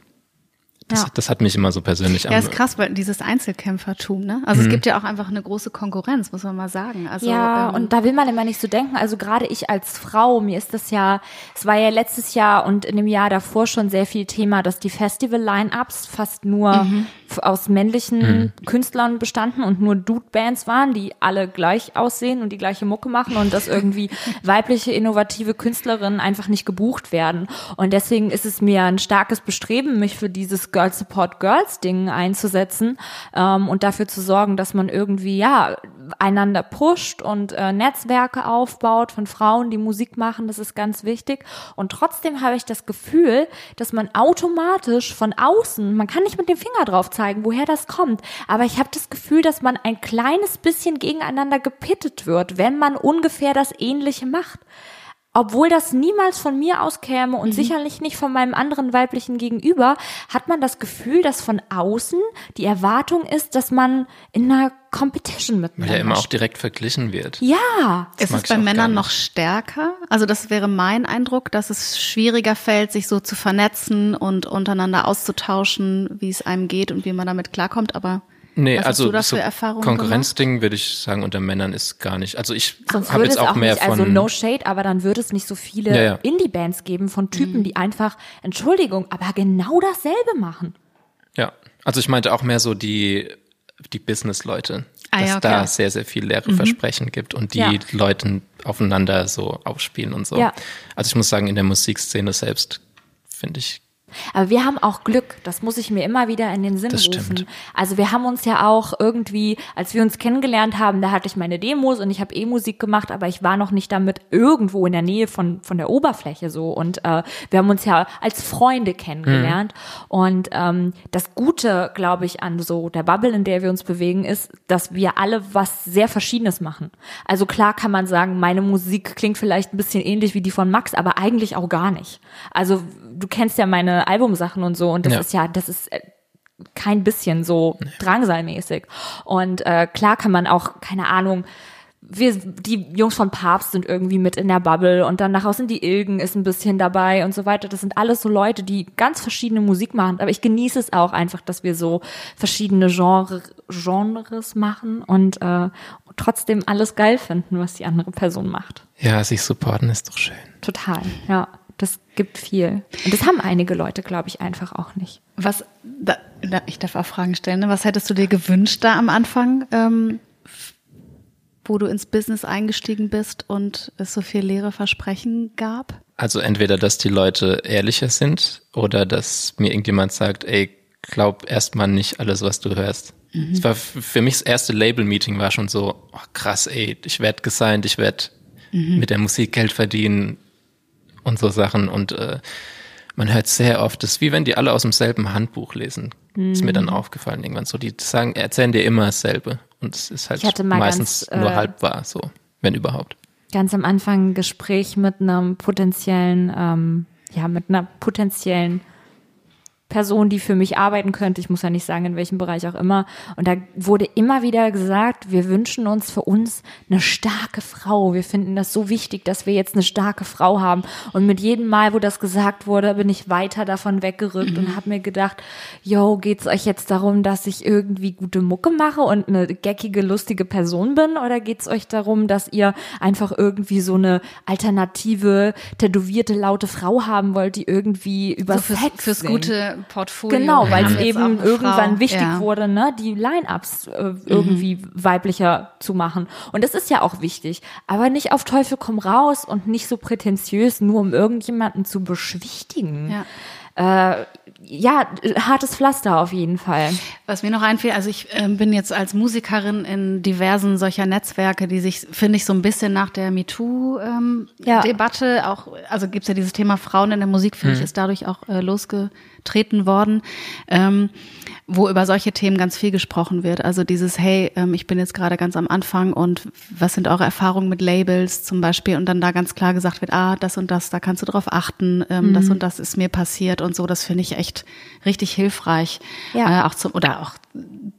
Das, ja. das hat mich immer so persönlich Ja, ist krass, weil dieses Einzelkämpfertum, ne? Also mhm. es gibt ja auch einfach eine große Konkurrenz, muss man mal sagen. Also, ja, ähm, und da will man immer nicht so denken. Also gerade ich als Frau, mir ist das ja, es war ja letztes Jahr und in dem Jahr davor schon sehr viel Thema, dass die Festival-Line-Ups fast nur mhm. aus männlichen mhm. Künstlern bestanden und nur Dude-Bands waren, die alle gleich aussehen und die gleiche Mucke machen und dass irgendwie [laughs] weibliche, innovative Künstlerinnen einfach nicht gebucht werden. Und deswegen ist es mir ein starkes Bestreben, mich für dieses Girls Support Girls Ding einzusetzen ähm, und dafür zu sorgen, dass man irgendwie ja einander pusht und äh, Netzwerke aufbaut von Frauen, die Musik machen. Das ist ganz wichtig. Und trotzdem habe ich das Gefühl, dass man automatisch von außen, man kann nicht mit dem Finger drauf zeigen, woher das kommt, aber ich habe das Gefühl, dass man ein kleines bisschen gegeneinander gepittet wird, wenn man ungefähr das Ähnliche macht obwohl das niemals von mir auskäme und mhm. sicherlich nicht von meinem anderen weiblichen Gegenüber, hat man das Gefühl, dass von außen die Erwartung ist, dass man in einer Competition mit Weil ja immer auch direkt verglichen wird. Ja. Das ist es bei Männern noch stärker? Also das wäre mein Eindruck, dass es schwieriger fällt, sich so zu vernetzen und untereinander auszutauschen, wie es einem geht und wie man damit klarkommt, aber Nee, Was also hast du da so Konkurrenzding würde ich sagen unter Männern ist gar nicht. Also ich habe jetzt auch, auch mehr nicht, von also no shade, aber dann würde es nicht so viele ja, ja. Indie-Bands geben von Typen, mhm. die einfach Entschuldigung, aber genau dasselbe machen. Ja, also ich meinte auch mehr so die die Business-Leute, ah, dass ja, okay. da sehr sehr viel leere mhm. Versprechen gibt und die Ja. Leute aufeinander so aufspielen und so. Also ich muss sagen, in der Musikszene selbst finde ich Aber wir haben auch Glück, das muss ich mir immer wieder in den Sinn Das rufen. stimmt. Also wir haben uns ja auch irgendwie, als wir uns kennengelernt haben, da hatte ich meine Demos und ich habe E-Musik gemacht, aber ich war noch nicht damit irgendwo in der Nähe von, von der Oberfläche so. Und äh, wir haben uns ja als Freunde kennengelernt. Und ähm, das Gute, glaube ich, an so der Bubble, in der wir uns bewegen, ist, dass wir alle was sehr Verschiedenes machen. Also klar kann man sagen, meine Musik klingt vielleicht ein bisschen ähnlich wie die von Max, aber eigentlich auch gar nicht. Also du kennst ja meine Albumsachen und so und das Ja. ist ja, das ist äh, kein bisschen so drangsalmäßig. Und äh, klar kann man auch, keine Ahnung, wir, die Jungs von Papst sind irgendwie mit in der Bubble und dann nachher sind die Ilgen ist ein bisschen dabei und so weiter. Das sind alles so Leute, die ganz verschiedene Musik machen. Aber ich genieße es auch einfach, dass wir so verschiedene Genre, Genres machen und äh, trotzdem alles geil finden, was die andere Person macht. Ja, sich supporten ist doch schön. Total, ja. Das gibt viel. Und das haben einige Leute, glaube ich, einfach auch nicht. Was, da, da, ich darf auch Fragen stellen, ne? was hättest du dir gewünscht da am Anfang, ähm, wo du ins Business eingestiegen bist und es so viel leere Versprechen gab? Also entweder, dass die Leute ehrlicher sind oder dass mir irgendjemand sagt, ey, glaub erstmal nicht alles, was du hörst. Es war f- für mich das erste Label-Meeting war schon so, oh, krass, ey, ich werd gesigned, ich werd mit der Musik Geld verdienen und so Sachen und äh, man hört sehr oft, das ist wie wenn die alle aus demselben Handbuch lesen. Ist mir dann aufgefallen irgendwann so, die sagen, erzählen dir immer dasselbe und es ist halt meistens ganz, nur äh, halb wahr, so, wenn überhaupt. ganz am Anfang ein Gespräch mit einem potenziellen, ähm, ja, mit einer potenziellen Person, die für mich arbeiten könnte. Ich muss ja nicht sagen, in welchem Bereich auch immer. Und da wurde immer wieder gesagt, wir wünschen uns für uns eine starke Frau. Wir finden das so wichtig, dass wir jetzt eine starke Frau haben. Und mit jedem Mal, wo das gesagt wurde, bin ich weiter davon weggerückt und habe mir gedacht, yo, geht's euch jetzt darum, dass ich irgendwie gute Mucke mache und eine geckige, lustige Person bin? Oder geht's euch darum, dass ihr einfach irgendwie so eine alternative, tätowierte, laute Frau haben wollt, die irgendwie über So fürs, fürs gute Portfolio. Genau, weil es eben irgendwann Frau. wichtig ja. wurde, ne, die Line-Ups äh, irgendwie weiblicher zu machen. Und das ist ja auch wichtig, aber nicht auf Teufel komm raus und nicht so prätentiös, nur um irgendjemanden zu beschwichtigen. Ja. Äh, ja, hartes Pflaster auf jeden Fall. Was mir noch einfällt, also ich ähm, bin jetzt als Musikerin in diversen solcher Netzwerke, die sich, finde ich, so ein bisschen nach der Ja. MeToo-Debatte auch, also gibt's ja dieses Thema Frauen in der Musik, finde ich, ist dadurch auch äh, losgetreten worden, ähm, wo über solche Themen ganz viel gesprochen wird. Also dieses, hey, ähm, ich bin jetzt gerade ganz am Anfang und was sind eure Erfahrungen mit Labels zum Beispiel? Und dann da ganz klar gesagt wird, ah, das und das, da kannst du drauf achten, ähm, das und das ist mir passiert und so. Das finde ich echt richtig hilfreich. Ja. Äh, auch zum, oder auch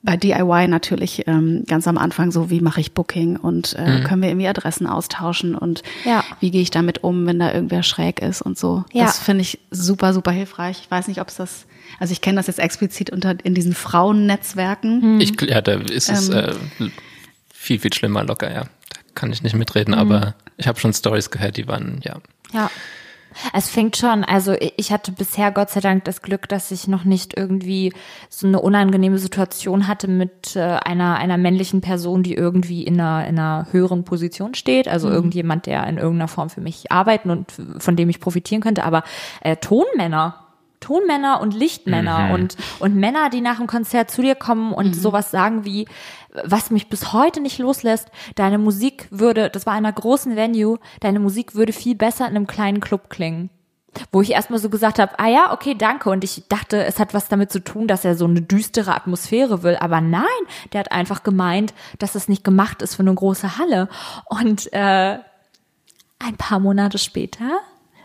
bei DIY natürlich ähm, ganz am Anfang so, wie mache ich Booking und äh, können wir irgendwie Adressen austauschen und Ja. wie gehe ich damit um, wenn da irgendwer schräg ist und so. Ja. Das finde ich super, super hilfreich. Ich weiß nicht, ob es das, also ich kenne das jetzt explizit unter in diesen Frauennetzwerken. Ich, ja, da ist es äh, viel, viel schlimmer locker, ja. Da kann ich nicht mitreden, aber ich habe schon Stories gehört, die waren, ja. Ja. Es fängt schon, also ich hatte bisher Gott sei Dank das Glück, dass ich noch nicht irgendwie so eine unangenehme Situation hatte mit äh, einer, einer männlichen Person, die irgendwie in einer, in einer höheren Position steht. Also irgendjemand, der in irgendeiner Form für mich arbeiten und von dem ich profitieren könnte. Aber äh, Tonmänner, Tonmänner und Lichtmänner und, und Männer, die nach dem Konzert zu dir kommen und sowas sagen wie, was mich bis heute nicht loslässt, deine Musik würde, das war in einer großen Venue, deine Musik würde viel besser in einem kleinen Club klingen. Wo ich erstmal so gesagt habe, ah ja, okay, danke. Und ich dachte, es hat was damit zu tun, dass er so eine düstere Atmosphäre will. Aber nein, der hat einfach gemeint, dass es nicht gemacht ist für eine große Halle. Und äh, ein paar Monate später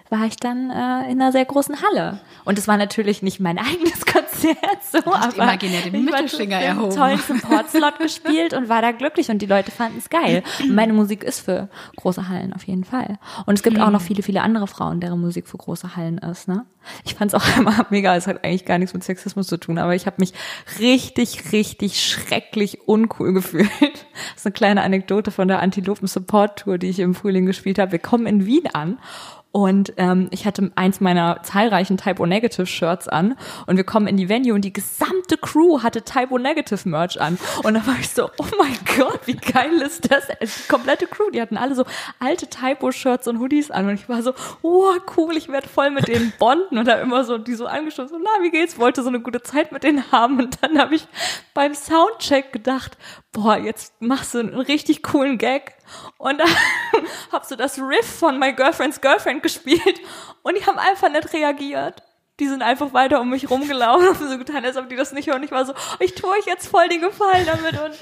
war ich dann äh, in einer sehr großen Halle. Und es war natürlich nicht mein [laughs] eigenes Konzert, so, aber imaginär den ich Mittelfinger erhoben. toll Support-Slot [laughs] gespielt und war da glücklich und die Leute fanden es geil. Und meine Musik ist für große Hallen auf jeden Fall. Und es gibt auch noch viele, viele andere Frauen, deren Musik für große Hallen ist. Ne? Ich fand es auch [laughs] immer mega, es hat eigentlich gar nichts mit Sexismus zu tun, aber ich habe mich richtig, richtig schrecklich uncool gefühlt. Das ist eine kleine Anekdote von der Antilopen Support Tour, die ich im Frühling gespielt habe. Wir kommen in Wien an Und ähm, ich hatte eins meiner zahlreichen Typo Negative Shirts an und wir kommen in die Venue und die gesamte Crew hatte Typo Negative Merch an. Und da war ich so, oh mein Gott, wie geil ist das? Die komplette Crew, die hatten alle so alte Typo-Shirts und Hoodies an. Und ich war so, oh cool, ich werde voll mit denen bonden. Und da immer so, die so angeschaut, so, na, wie geht's? Wollte so eine gute Zeit mit denen haben. Und dann habe ich beim Soundcheck gedacht, boah, jetzt machst du einen richtig coolen Gag. Und dann [laughs] hab so das Riff von My Girlfriend's Girlfriend gespielt und die haben einfach nicht reagiert. Die sind einfach weiter um mich rumgelaufen und so getan, als ob die das nicht hören. Ich war so, ich tue euch jetzt voll den Gefallen damit und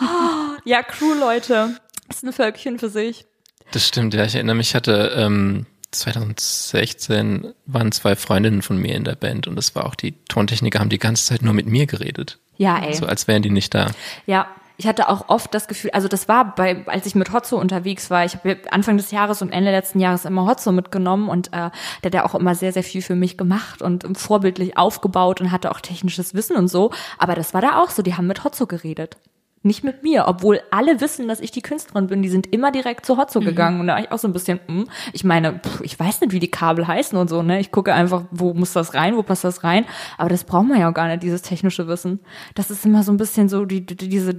oh, [laughs] ja, Crew, Leute, ist ein Völkchen für sich. Das stimmt, ja. Ich erinnere mich, ich hatte ähm, 2016 waren zwei Freundinnen von mir in der Band und das war auch die Tontechniker, haben die ganze Zeit nur mit mir geredet. Ja, ey. So als wären die nicht da. Ja, ich hatte auch oft das Gefühl, also das war bei, als ich mit Hotzo unterwegs war, ich habe Anfang des Jahres und Ende letzten Jahres immer Hotzo mitgenommen und äh, der hat ja auch immer sehr, sehr viel für mich gemacht und vorbildlich aufgebaut und hatte auch technisches Wissen und so. Aber das war da auch so, die haben mit Hotzo geredet nicht mit mir, obwohl alle wissen, dass ich die Künstlerin bin. Die sind immer direkt zu Hotzo mhm. gegangen und da war ich auch so ein bisschen, mh, hm, ich meine, pff, ich weiß nicht, wie die Kabel heißen und so, ne? Ich gucke einfach, wo muss das rein, wo passt das rein. Aber das braucht man ja auch gar nicht, dieses technische Wissen. Das ist immer so ein bisschen so die, die diese,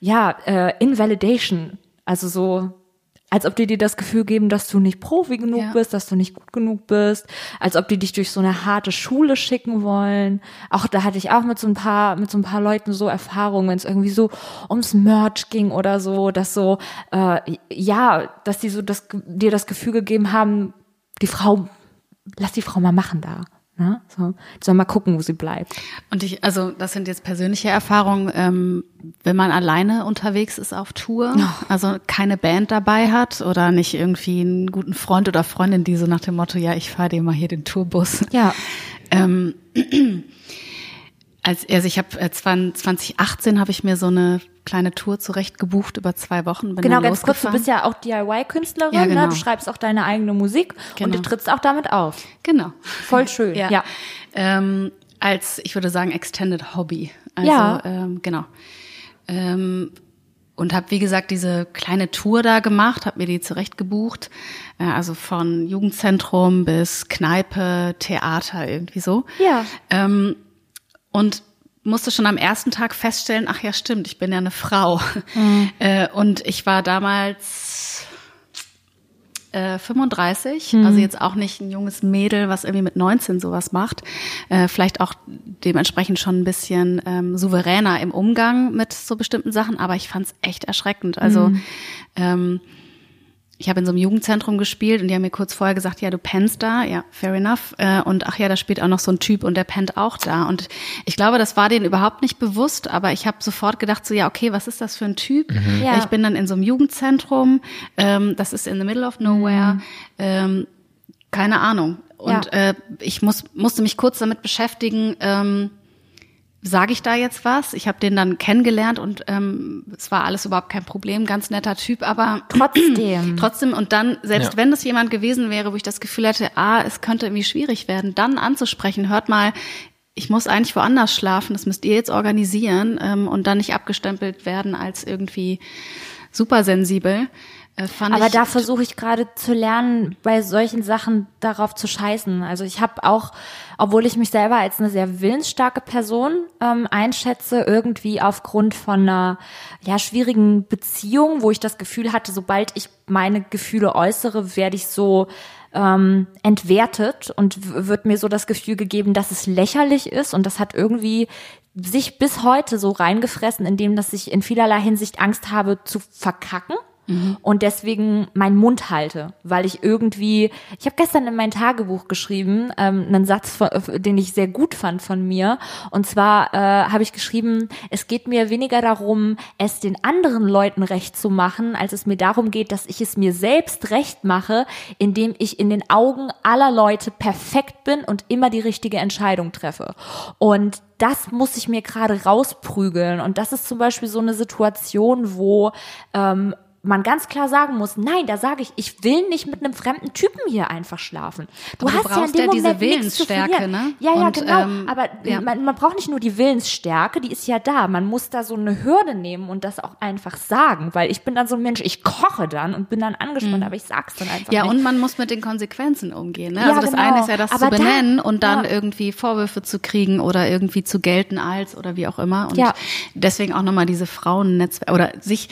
ja, äh, Invalidation. Also so, als ob die dir das Gefühl geben, dass du nicht Profi genug ja. bist, dass du nicht gut genug bist, als ob die dich durch so eine harte Schule schicken wollen. Auch da hatte ich auch mit so ein paar mit so ein paar Leuten so Erfahrungen, wenn es irgendwie so ums Merch ging oder so, dass so äh, ja, dass die so das dir das Gefühl gegeben haben, die Frau lass die Frau mal machen da. Ne? So, soll mal gucken, wo sie bleibt. Und ich, also das sind jetzt persönliche Erfahrungen, ähm, wenn man alleine unterwegs ist auf Tour, oh. also keine Band dabei hat oder nicht irgendwie einen guten Freund oder Freundin, die so nach dem Motto, ja, ich fahre dir mal hier den Tourbus. Ja. Ähm, also ich habe äh, 2018 habe ich mir so eine kleine Tour zurecht gebucht über zwei Wochen. Bin genau, ganz kurz, du bist ja auch DIY-Künstlerin, ja, genau. ne? du schreibst auch deine eigene Musik genau. und du trittst auch damit auf. Genau. Voll schön, ja. ja. Ähm, als, ich würde sagen, Extended Hobby. Also, ja. Ähm, genau. Ähm, und habe wie gesagt diese kleine Tour da gemacht, habe mir die zurecht gebucht, äh, also von Jugendzentrum bis Kneipe, Theater irgendwie so. Ja. Und musste schon am ersten Tag feststellen, ach ja, stimmt, ich bin ja eine Frau. Mhm. [laughs] Äh, und ich war damals äh, 35, mhm. also jetzt auch nicht ein junges Mädel, was irgendwie mit 19 sowas macht. Äh, vielleicht auch dementsprechend schon ein bisschen ähm, souveräner im Umgang mit so bestimmten Sachen, aber ich fand es echt erschreckend. Also mhm. ähm, ich habe in so einem Jugendzentrum gespielt und die haben mir kurz vorher gesagt, ja, du pennst da, ja, fair enough. Äh, und ach ja, da spielt auch noch so ein Typ und der pennt auch da. Und ich glaube, das war denen überhaupt nicht bewusst, aber ich habe sofort gedacht, so ja, okay, was ist das für ein Typ? Mhm. Ja. Ich bin dann in so einem Jugendzentrum, ähm, das ist in the middle of nowhere, mhm. ähm, keine Ahnung. Und ja. äh, ich muss, musste mich kurz damit beschäftigen, ähm, sage ich da jetzt was? Ich habe den dann kennengelernt und ähm, es war alles überhaupt kein Problem, ganz netter Typ, aber [clears throat] trotzdem. trotzdem und dann, selbst ja. wenn das jemand gewesen wäre, wo ich das Gefühl hätte, ah, es könnte irgendwie schwierig werden, dann anzusprechen, hört mal, ich muss eigentlich woanders schlafen, das müsst ihr jetzt organisieren ähm, und dann nicht abgestempelt werden als irgendwie supersensibel. Äh, Aber da versuche ich gerade zu lernen, bei solchen Sachen darauf zu scheißen. Also ich habe auch, obwohl ich mich selber als eine sehr willensstarke Person ähm, einschätze, irgendwie aufgrund von einer ja schwierigen Beziehung, wo ich das Gefühl hatte, sobald ich meine Gefühle äußere, werde ich so ähm, entwertet und wird mir so das Gefühl gegeben, dass es lächerlich ist und das hat irgendwie sich bis heute so reingefressen, indem dass ich in vielerlei Hinsicht Angst habe zu verkacken Mhm. und deswegen meinen Mund halte, weil ich irgendwie, ich habe gestern in mein Tagebuch geschrieben, ähm, einen Satz, von, äh, den ich sehr gut fand von mir, und zwar äh, habe ich geschrieben, es geht mir weniger darum, es den anderen Leuten recht zu machen, als es mir darum geht, dass ich es mir selbst recht mache, indem ich in den Augen aller Leute perfekt bin und immer die richtige Entscheidung treffe. Und das muss ich mir gerade rausprügeln. Und das ist zum Beispiel so eine Situation, wo ähm, man ganz klar sagen muss, nein, da sage ich, ich will nicht mit einem fremden Typen hier einfach schlafen. Du Aber du hast ja in brauchst dem ja Moment diese Willensstärke, ne? Ja, ja, Und, genau. ähm, Aber ja. Man, man braucht nicht nur die Willensstärke, die ist ja da. Man muss da so eine Hürde nehmen und das auch einfach sagen, weil ich bin dann so ein Mensch, ich koche dann und bin dann angespannt, aber ich sag's dann einfach Mhm. Ja, nicht. und man muss mit den Konsequenzen umgehen. Ne? Ja, also das genau. eine ist ja das Aber zu benennen und dann ja. irgendwie Vorwürfe zu kriegen oder irgendwie zu gelten als oder wie auch immer. Und Ja. deswegen auch nochmal diese Frauennetzwerke oder sich,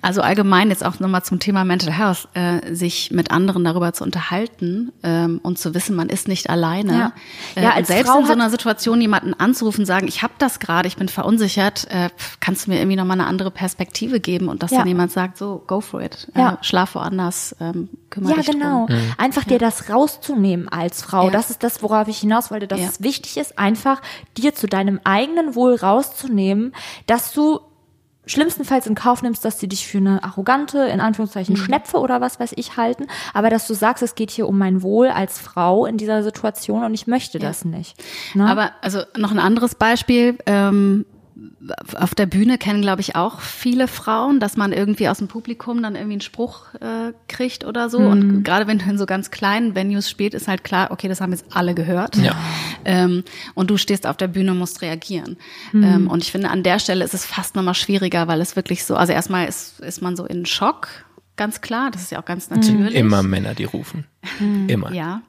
also allgemein jetzt auch nochmal zum Thema Mental Health, äh, sich mit anderen darüber zu unterhalten ähm, und zu wissen, man ist nicht alleine. Ja. Äh, Ja, und als selbst Frau in so einer Situation jemanden anzurufen, sagen, ich habe das gerade, ich bin verunsichert, äh, kannst du mir irgendwie nochmal eine andere Perspektive geben und dass Ja. dann jemand sagt, so, go for it, Ja. äh, schlaf woanders, ähm, kümmere Ja, dich drum. genau. Einfach dir das rauszunehmen als Frau. Ja. Das ist das, worauf ich hinaus wollte, dass Ja. es wichtig ist, einfach dir zu deinem eigenen Wohl rauszunehmen, dass du schlimmstenfalls in Kauf nimmst, dass sie dich für eine arrogante, in Anführungszeichen Mhm. Schnepfe oder was weiß ich halten, aber dass du sagst, es geht hier um mein Wohl als Frau in dieser Situation und ich möchte das nicht. Ne? Aber also noch ein anderes Beispiel. Ähm, auf der Bühne kennen, glaube ich, auch viele Frauen, dass man irgendwie aus dem Publikum dann irgendwie einen Spruch äh, kriegt oder so. Mhm. Und gerade wenn du in so ganz kleinen Venues spielst, ist halt klar, okay, das haben jetzt alle gehört. Ja. Ähm, und du stehst auf der Bühne und musst reagieren. Mhm. Ähm, und ich finde, an der Stelle ist es fast nochmal schwieriger, weil es wirklich so, also erstmal ist, ist man so in Schock, ganz klar. Das ist ja auch ganz natürlich. Immer Männer, die rufen. [laughs] Immer. Ja.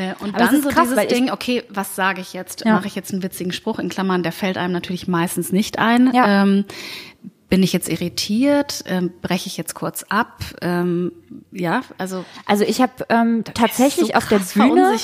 Äh, und Aber dann ist so krass, dieses Ding, okay, was sage ich jetzt? Ja. Mache ich jetzt einen witzigen Spruch? In Klammern, der fällt einem natürlich meistens nicht ein. Ja. Ähm, bin ich jetzt irritiert? Ähm, breche ich jetzt kurz ab? Ähm, ja, also also ich habe ähm, tatsächlich so auf der Bühne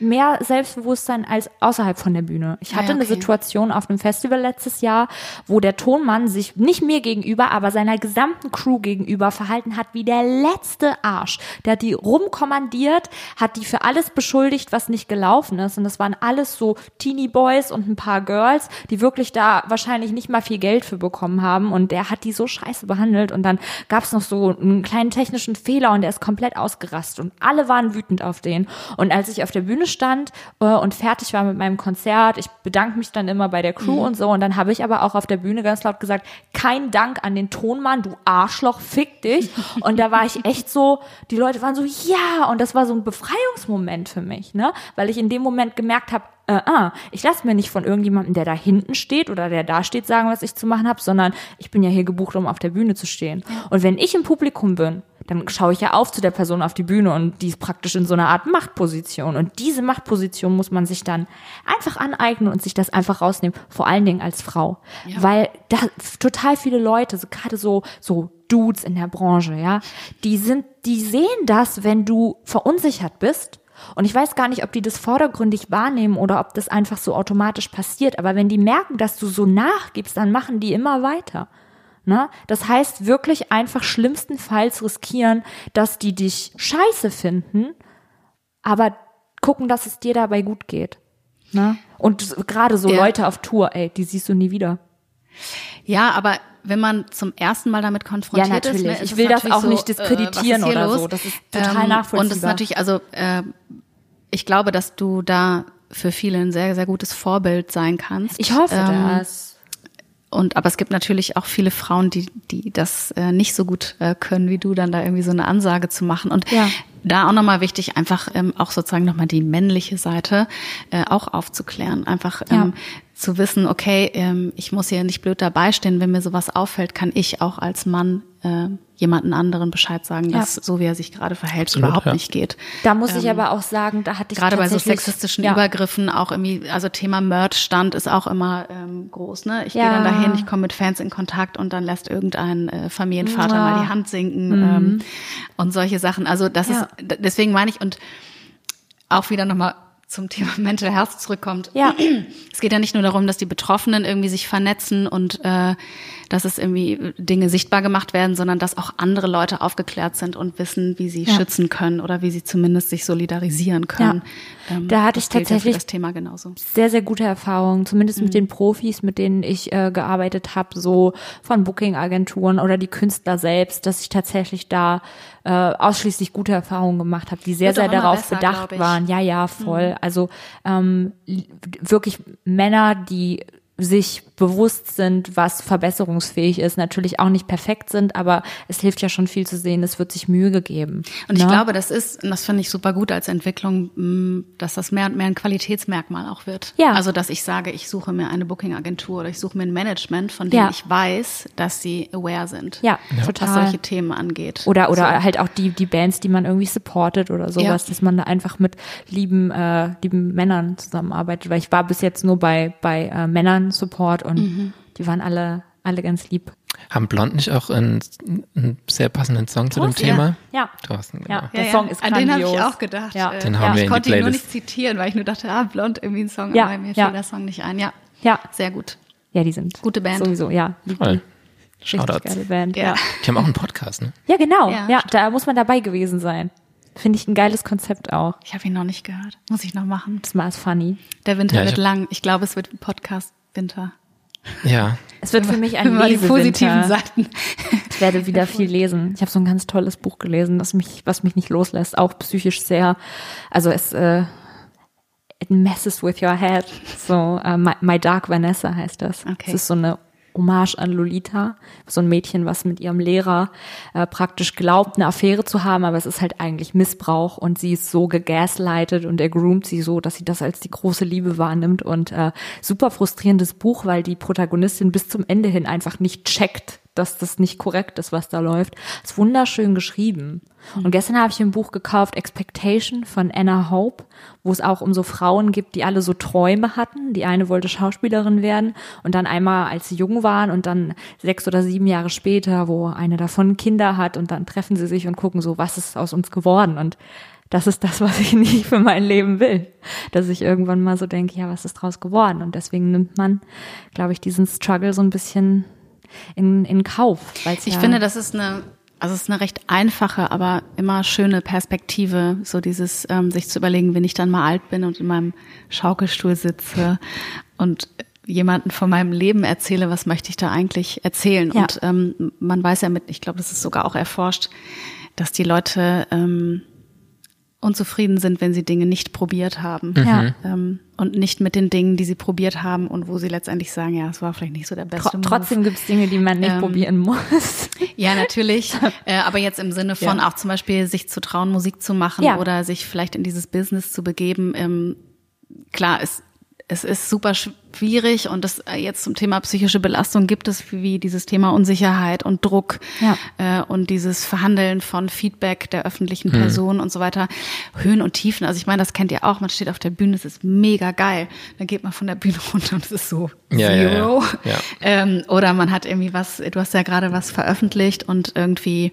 mehr Selbstbewusstsein als außerhalb von der Bühne. Ich Ah, hatte eine okay. Situation auf einem Festival letztes Jahr, wo der Tonmann sich nicht mir gegenüber, aber seiner gesamten Crew gegenüber verhalten hat wie der letzte Arsch. Der hat die rumkommandiert, hat die für alles beschuldigt, was nicht gelaufen ist. Und das waren alles so Teenie Boys und ein paar Girls, die wirklich da wahrscheinlich nicht mal viel Geld für bekommen haben. Und der hat die so scheiße behandelt. Und dann gab es noch so einen kleinen technischen Fehler und der ist komplett ausgerastet. Und alle waren wütend auf den. Und als ich auf der Bühne stand äh, und fertig war mit meinem Konzert, ich bedanke mich dann immer bei der Crew und so. Und dann habe ich aber auch auf der Bühne ganz laut gesagt, kein Dank an den Tonmann, du Arschloch, fick dich. Und da war ich echt so, die Leute waren so, ja. Und das war so ein Befreiungsmoment für mich, ne? Weil ich in dem Moment gemerkt habe, äh, ah, ich lasse mir nicht von irgendjemandem, der da hinten steht oder der da steht, sagen, was ich zu machen habe, sondern ich bin ja hier gebucht, um auf der Bühne zu stehen. Und wenn ich im Publikum bin, dann schaue ich ja auf zu der Person auf die Bühne und die ist praktisch in so einer Art Machtposition. Und diese Machtposition muss man sich dann einfach aneignen und sich das einfach rausnehmen, vor allen Dingen als Frau. Weil da total viele Leute, so gerade so, so Dudes in der Branche, ja, die sind, die sehen das, wenn du verunsichert bist und ich weiß gar nicht, ob die das vordergründig wahrnehmen oder ob das einfach so automatisch passiert. Aber wenn die merken, dass du so nachgibst, dann machen die immer weiter. Ne? Das heißt wirklich einfach schlimmstenfalls riskieren, dass die dich scheiße finden, aber gucken, dass es dir dabei gut geht. Ne? Und gerade so Ja. Leute auf Tour, ey, die siehst du nie wieder. Ja, aber wenn man zum ersten Mal damit konfrontiert Ja, ist, natürlich. ne, Ich ist es will das auch nicht so, äh, diskreditieren ist hier oder los? so. Das ist total Ähm, nachvollziehbar. Und das ist natürlich, also äh, ich glaube, dass du da für viele ein sehr, sehr gutes Vorbild sein kannst. Ich hoffe Ähm, das. Und aber es gibt natürlich auch viele Frauen, die die das äh, nicht so gut äh, können wie du, dann da irgendwie so eine Ansage zu machen. Und Ja. da auch nochmal wichtig, einfach ähm, auch sozusagen nochmal die männliche Seite äh, auch aufzuklären. Einfach ähm, zu wissen, okay, ähm, ich muss hier nicht blöd dabei stehen, wenn mir sowas auffällt, kann ich auch als Mann äh, jemanden anderen Bescheid sagen, Ja. dass so wie er sich gerade verhält, Absolut, überhaupt ja. nicht geht. Da muss ich aber auch sagen, da hatte ich Ähm, Gerade bei so sexistischen ja. Übergriffen auch irgendwie, also Thema Merch-Stand ist auch immer ähm, groß, ne? Ich Ja. gehe dann dahin, ich komme mit Fans in Kontakt und dann lässt irgendein äh, Familienvater Ja. mal die Hand sinken ähm, und solche Sachen. Also das Ja. ist, deswegen meine ich und auch wieder nochmal zum Thema [laughs] Mental Health zurückkommt. Ja. [clears throat] Es geht ja nicht nur darum, dass die Betroffenen irgendwie sich vernetzen und äh, dass es irgendwie Dinge sichtbar gemacht werden, sondern dass auch andere Leute aufgeklärt sind und wissen, wie sie Ja. schützen können oder wie sie zumindest sich solidarisieren können. Ähm, Da hatte ich ja tatsächlich- das Thema genauso. sehr, sehr gute Erfahrungen, zumindest Mhm. mit den Profis, mit denen ich äh, gearbeitet habe, so von Booking-Agenturen oder die Künstler selbst, dass ich tatsächlich da äh, ausschließlich gute Erfahrungen gemacht habe, die sehr, Wird sehr darauf besser, bedacht. Mhm. waren. Ja, ja, voll. Also ähm, wirklich Männer, die sich bewusst sind, was verbesserungsfähig ist, natürlich auch nicht perfekt sind, aber es hilft ja schon viel zu sehen, es wird sich Mühe gegeben. Und ich ne? glaube, das ist, und das finde ich super gut als Entwicklung, mh, dass das mehr und mehr ein Qualitätsmerkmal auch wird. Ja. Also, dass ich sage, ich suche mir eine Booking-Agentur oder ich suche mir ein Management, von dem Ja. ich weiß, dass sie aware sind. ja, Was total. solche Themen angeht. Oder oder halt auch die die Bands, die man irgendwie supportet oder sowas, Ja. dass man da einfach mit lieben äh, lieben Männern zusammenarbeitet. Weil ich war bis jetzt nur bei bei äh, Männern Support und Mhm. die waren alle alle ganz lieb. Haben Blond nicht auch einen, einen sehr passenden Song zu dem Thorsten? Thema? Ja. Thorsten, genau. Ja. Der Song ist An den habe ich grandios. auch gedacht. Ja. Den haben wir ich in die konnte ihn nur nicht zitieren, weil ich nur dachte, ah, blond, irgendwie ein Song, Ja, aber mir ja. fiel der Song nicht ein. Ja, Ja, sehr gut. ja, die sind Gute Band. Sowieso, ja. Voll. die. Richtig Shoutouts. geile Band. Ja. Die haben auch einen Podcast, ne? Ja, genau. Ja, Ja, da muss man dabei gewesen sein. Finde ich ein geiles Konzept auch. Ich habe ihn noch nicht gehört. Muss ich noch machen. Das war funny. Der Winter Ja, wird lang. Ich glaube, es wird ein Podcast Winter. Ja. Es wird für mich ein Immer die positiven Lesewinter. Seiten. Ich werde wieder viel lesen. Ich habe so ein ganz tolles Buch gelesen, das mich, was mich nicht loslässt, auch psychisch sehr. Also es äh, it messes with your head. So äh, My, My Dark Vanessa heißt das. Okay. Es ist so eine Hommage an Lolita, so ein Mädchen, was mit ihrem Lehrer äh, praktisch glaubt, eine Affäre zu haben, aber es ist halt eigentlich Missbrauch und sie ist so gegaslightet und er groomt sie so, dass sie das als die große Liebe wahrnimmt und äh, super frustrierendes Buch, weil die Protagonistin bis zum Ende hin einfach nicht checkt, dass das nicht korrekt ist, was da läuft. Ist wunderschön geschrieben. Und gestern habe ich ein Buch gekauft, Expectation von Anna Hope, wo es auch um so Frauen gibt, die alle so Träume hatten. Die eine wollte Schauspielerin werden und dann einmal, als sie jung waren und dann sechs oder sieben Jahre später, wo eine davon Kinder hat und dann treffen sie sich und gucken so, was ist aus uns geworden und das ist das, was ich [laughs] nicht für mein Leben will. Dass ich irgendwann mal so denke, ja, was ist draus geworden? Und deswegen nimmt man, glaube ich, diesen Struggle so ein bisschen in, in Kauf. Ich ja, finde, das ist eine, also es ist eine recht einfache, aber immer schöne Perspektive, so dieses, ähm, sich zu überlegen, wenn ich dann mal alt bin und in meinem Schaukelstuhl sitze und jemanden von meinem Leben erzähle, was möchte ich da eigentlich erzählen? Ja. Und ähm, man weiß ja mit, ich glaube, das ist sogar auch erforscht, dass die Leute ähm, unzufrieden sind, wenn sie Dinge nicht probiert haben. Ja. Ähm, und nicht mit den Dingen, die sie probiert haben und wo sie letztendlich sagen, ja, es war vielleicht nicht so der beste Move. trotzdem gibt es Dinge, die man nicht Ähm, probieren muss. [laughs] Ja, natürlich. [laughs] äh, aber jetzt im Sinne von Ja. auch zum Beispiel sich zu trauen, Musik zu machen Ja. oder sich vielleicht in dieses Business zu begeben. Ähm, klar, es, es ist super schwierig und das äh, jetzt zum Thema psychische Belastung gibt es wie dieses Thema Unsicherheit und Druck Ja. äh, und dieses Verhandeln von Feedback der öffentlichen Person und so weiter. Höhen und Tiefen. Also ich meine, das kennt ihr auch. Man steht auf der Bühne, es ist mega geil. Dann geht man von der Bühne [laughs] runter und es ist so Ja, ja, ja. zero. Ja. Ähm, oder man hat irgendwie was, du hast ja gerade was veröffentlicht und irgendwie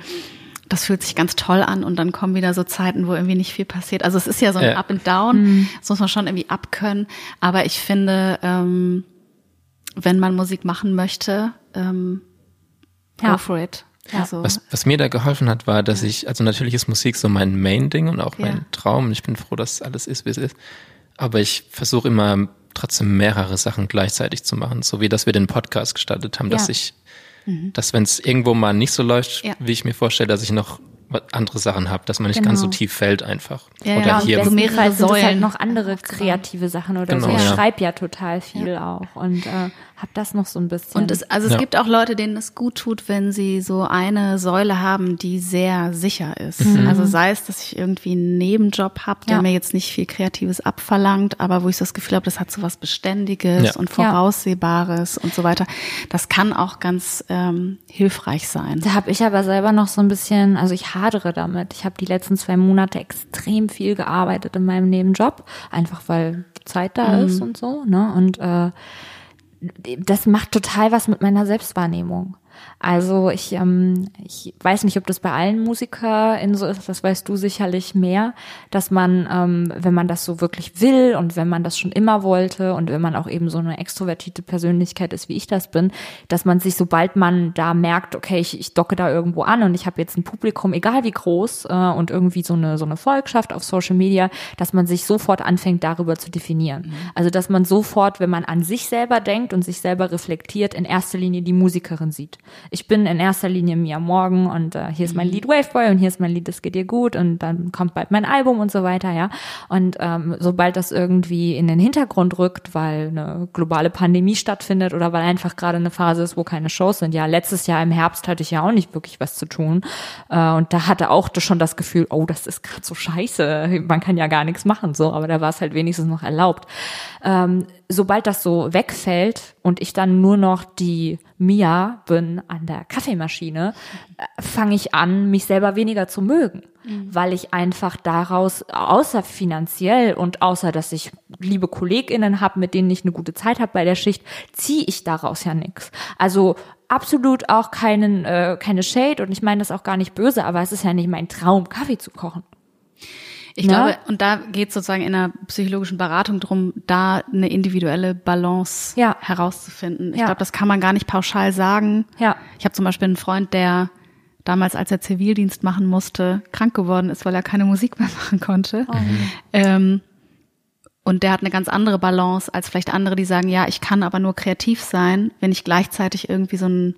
das fühlt sich ganz toll an und dann kommen wieder so Zeiten, wo irgendwie nicht viel passiert. Also es ist ja so ein Ja. Up and Down, das muss man schon irgendwie abkönnen. Aber ich finde, ähm, wenn man Musik machen möchte, ähm, Ja. go for it. Also, Was, was mir da geholfen hat, war, dass ich, also natürlich ist Musik so mein Main-Ding und auch Ja. mein Traum. Und ich bin froh, dass alles ist, wie es ist. Aber ich versuche immer trotzdem mehrere Sachen gleichzeitig zu machen, so wie dass wir den Podcast gestartet haben, dass Ja. Ich, dass wenn es irgendwo mal nicht so läuft, Ja. wie ich mir vorstelle, dass ich noch was- andere Sachen habe, dass man nicht ganz so Genau. tief fällt einfach. Ja, Oder ja, und hier, so mehrere es halt Säulen noch andere kreative Sachen oder Genau, so. Ich ja. schreibe ja total viel auch und äh, habe das noch so ein bisschen. Und es, also es Ja. gibt auch Leute, denen es gut tut, wenn sie so eine Säule haben, die sehr sicher ist. Also sei es, dass ich irgendwie einen Nebenjob habe, der Ja. mir jetzt nicht viel Kreatives abverlangt, aber wo ich so das Gefühl habe, das hat so was Beständiges Ja. und Voraussehbares und so weiter. Das kann auch ganz ähm, hilfreich sein. Da habe ich aber selber noch so ein bisschen, also ich hadere damit. Ich habe die letzten zwei Monate extrem viel gearbeitet in meinem Nebenjob, einfach weil Zeit da Mhm. ist und so. Ne? Und äh, das macht total was mit meiner Selbstwahrnehmung. Also ich, ähm, ich weiß nicht, ob das bei allen MusikerInnen so ist, das weißt du sicherlich mehr, dass man, ähm, wenn man das so wirklich will und wenn man das schon immer wollte und wenn man auch eben so eine extrovertierte Persönlichkeit ist, wie ich das bin, dass man sich, sobald man da merkt, okay, ich, ich docke da irgendwo an und ich habe jetzt ein Publikum, egal wie groß, äh, und irgendwie so eine, so eine Volkschaft auf Social Media, dass man sich sofort anfängt, darüber zu definieren. Also dass man sofort, wenn man an sich selber denkt und sich selber reflektiert, in erster Linie die Musikerin sieht. Ich bin in erster Linie Mia Morgan und äh, hier ist mein Lied Waveboy und hier ist mein Lied Das geht dir gut und dann kommt bald mein Album und so weiter, ja. Und ähm, sobald das irgendwie in den Hintergrund rückt, weil eine globale Pandemie stattfindet oder weil einfach gerade eine Phase ist, wo keine Shows sind. Ja, letztes Jahr im Herbst hatte ich ja auch nicht wirklich was zu tun. Äh, und da hatte auch schon das Gefühl, oh, das ist gerade so scheiße, man kann ja gar nichts machen, so, aber da war es halt wenigstens noch erlaubt. Ähm, sobald das so wegfällt und ich dann nur noch die Mia bin an der Kaffeemaschine, äh, fange ich an, mich selber weniger zu mögen, mhm. weil ich einfach daraus, außer finanziell und außer, dass ich liebe KollegInnen habe, mit denen ich eine gute Zeit habe bei der Schicht, ziehe ich daraus ja nichts. Also absolut auch keinen, äh, keine Shade und ich meine das auch gar nicht böse, aber es ist ja nicht mein Traum, Kaffee zu kochen. Ich ne? glaube, und da geht es sozusagen in einer psychologischen Beratung drum, da eine individuelle Balance ja. herauszufinden. Ich ja. glaube, das kann man gar nicht pauschal sagen. Ja. Ich habe zum Beispiel einen Freund, der damals, als er Zivildienst machen musste, krank geworden ist, weil er keine Musik mehr [laughs] machen konnte. Oh. Ähm, und der hat eine ganz andere Balance als vielleicht andere, die sagen, ja, ich kann aber nur kreativ sein, wenn ich gleichzeitig irgendwie so ein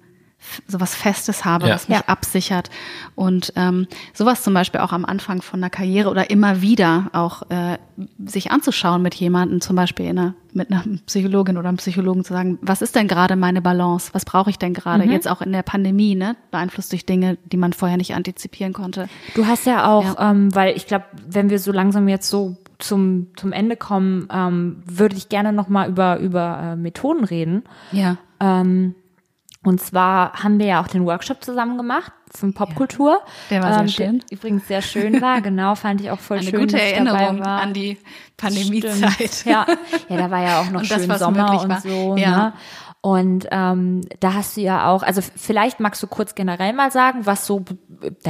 sowas Festes habe, ja. was mich ja. absichert. Und ähm, sowas zum Beispiel auch am Anfang von einer Karriere oder immer wieder auch äh, sich anzuschauen mit jemandem, zum Beispiel in einer, mit einer Psychologin oder einem Psychologen zu sagen, was ist denn gerade meine Balance? Was brauche ich denn gerade? Mhm. Jetzt auch in der Pandemie, ne? Beeinflusst durch Dinge, die man vorher nicht antizipieren konnte. Du hast ja auch, ja. Ähm, weil ich glaube, wenn wir so langsam jetzt so zum, zum Ende kommen, ähm, würde ich gerne nochmal über, über äh, Methoden reden. Ja. Ähm, und zwar haben wir ja auch den Workshop zusammen gemacht zum Popkultur. Ja, der war ähm, sehr schön. übrigens sehr schön war, [laughs] genau, fand ich auch voll Eine schön. Eine gute Erinnerung an die Pandemiezeit. Ja. ja, da war ja auch noch [laughs] und schön das, Sommer und so. Ja. Ne? Und ähm, da hast du ja auch, also vielleicht magst du kurz generell mal sagen, was so,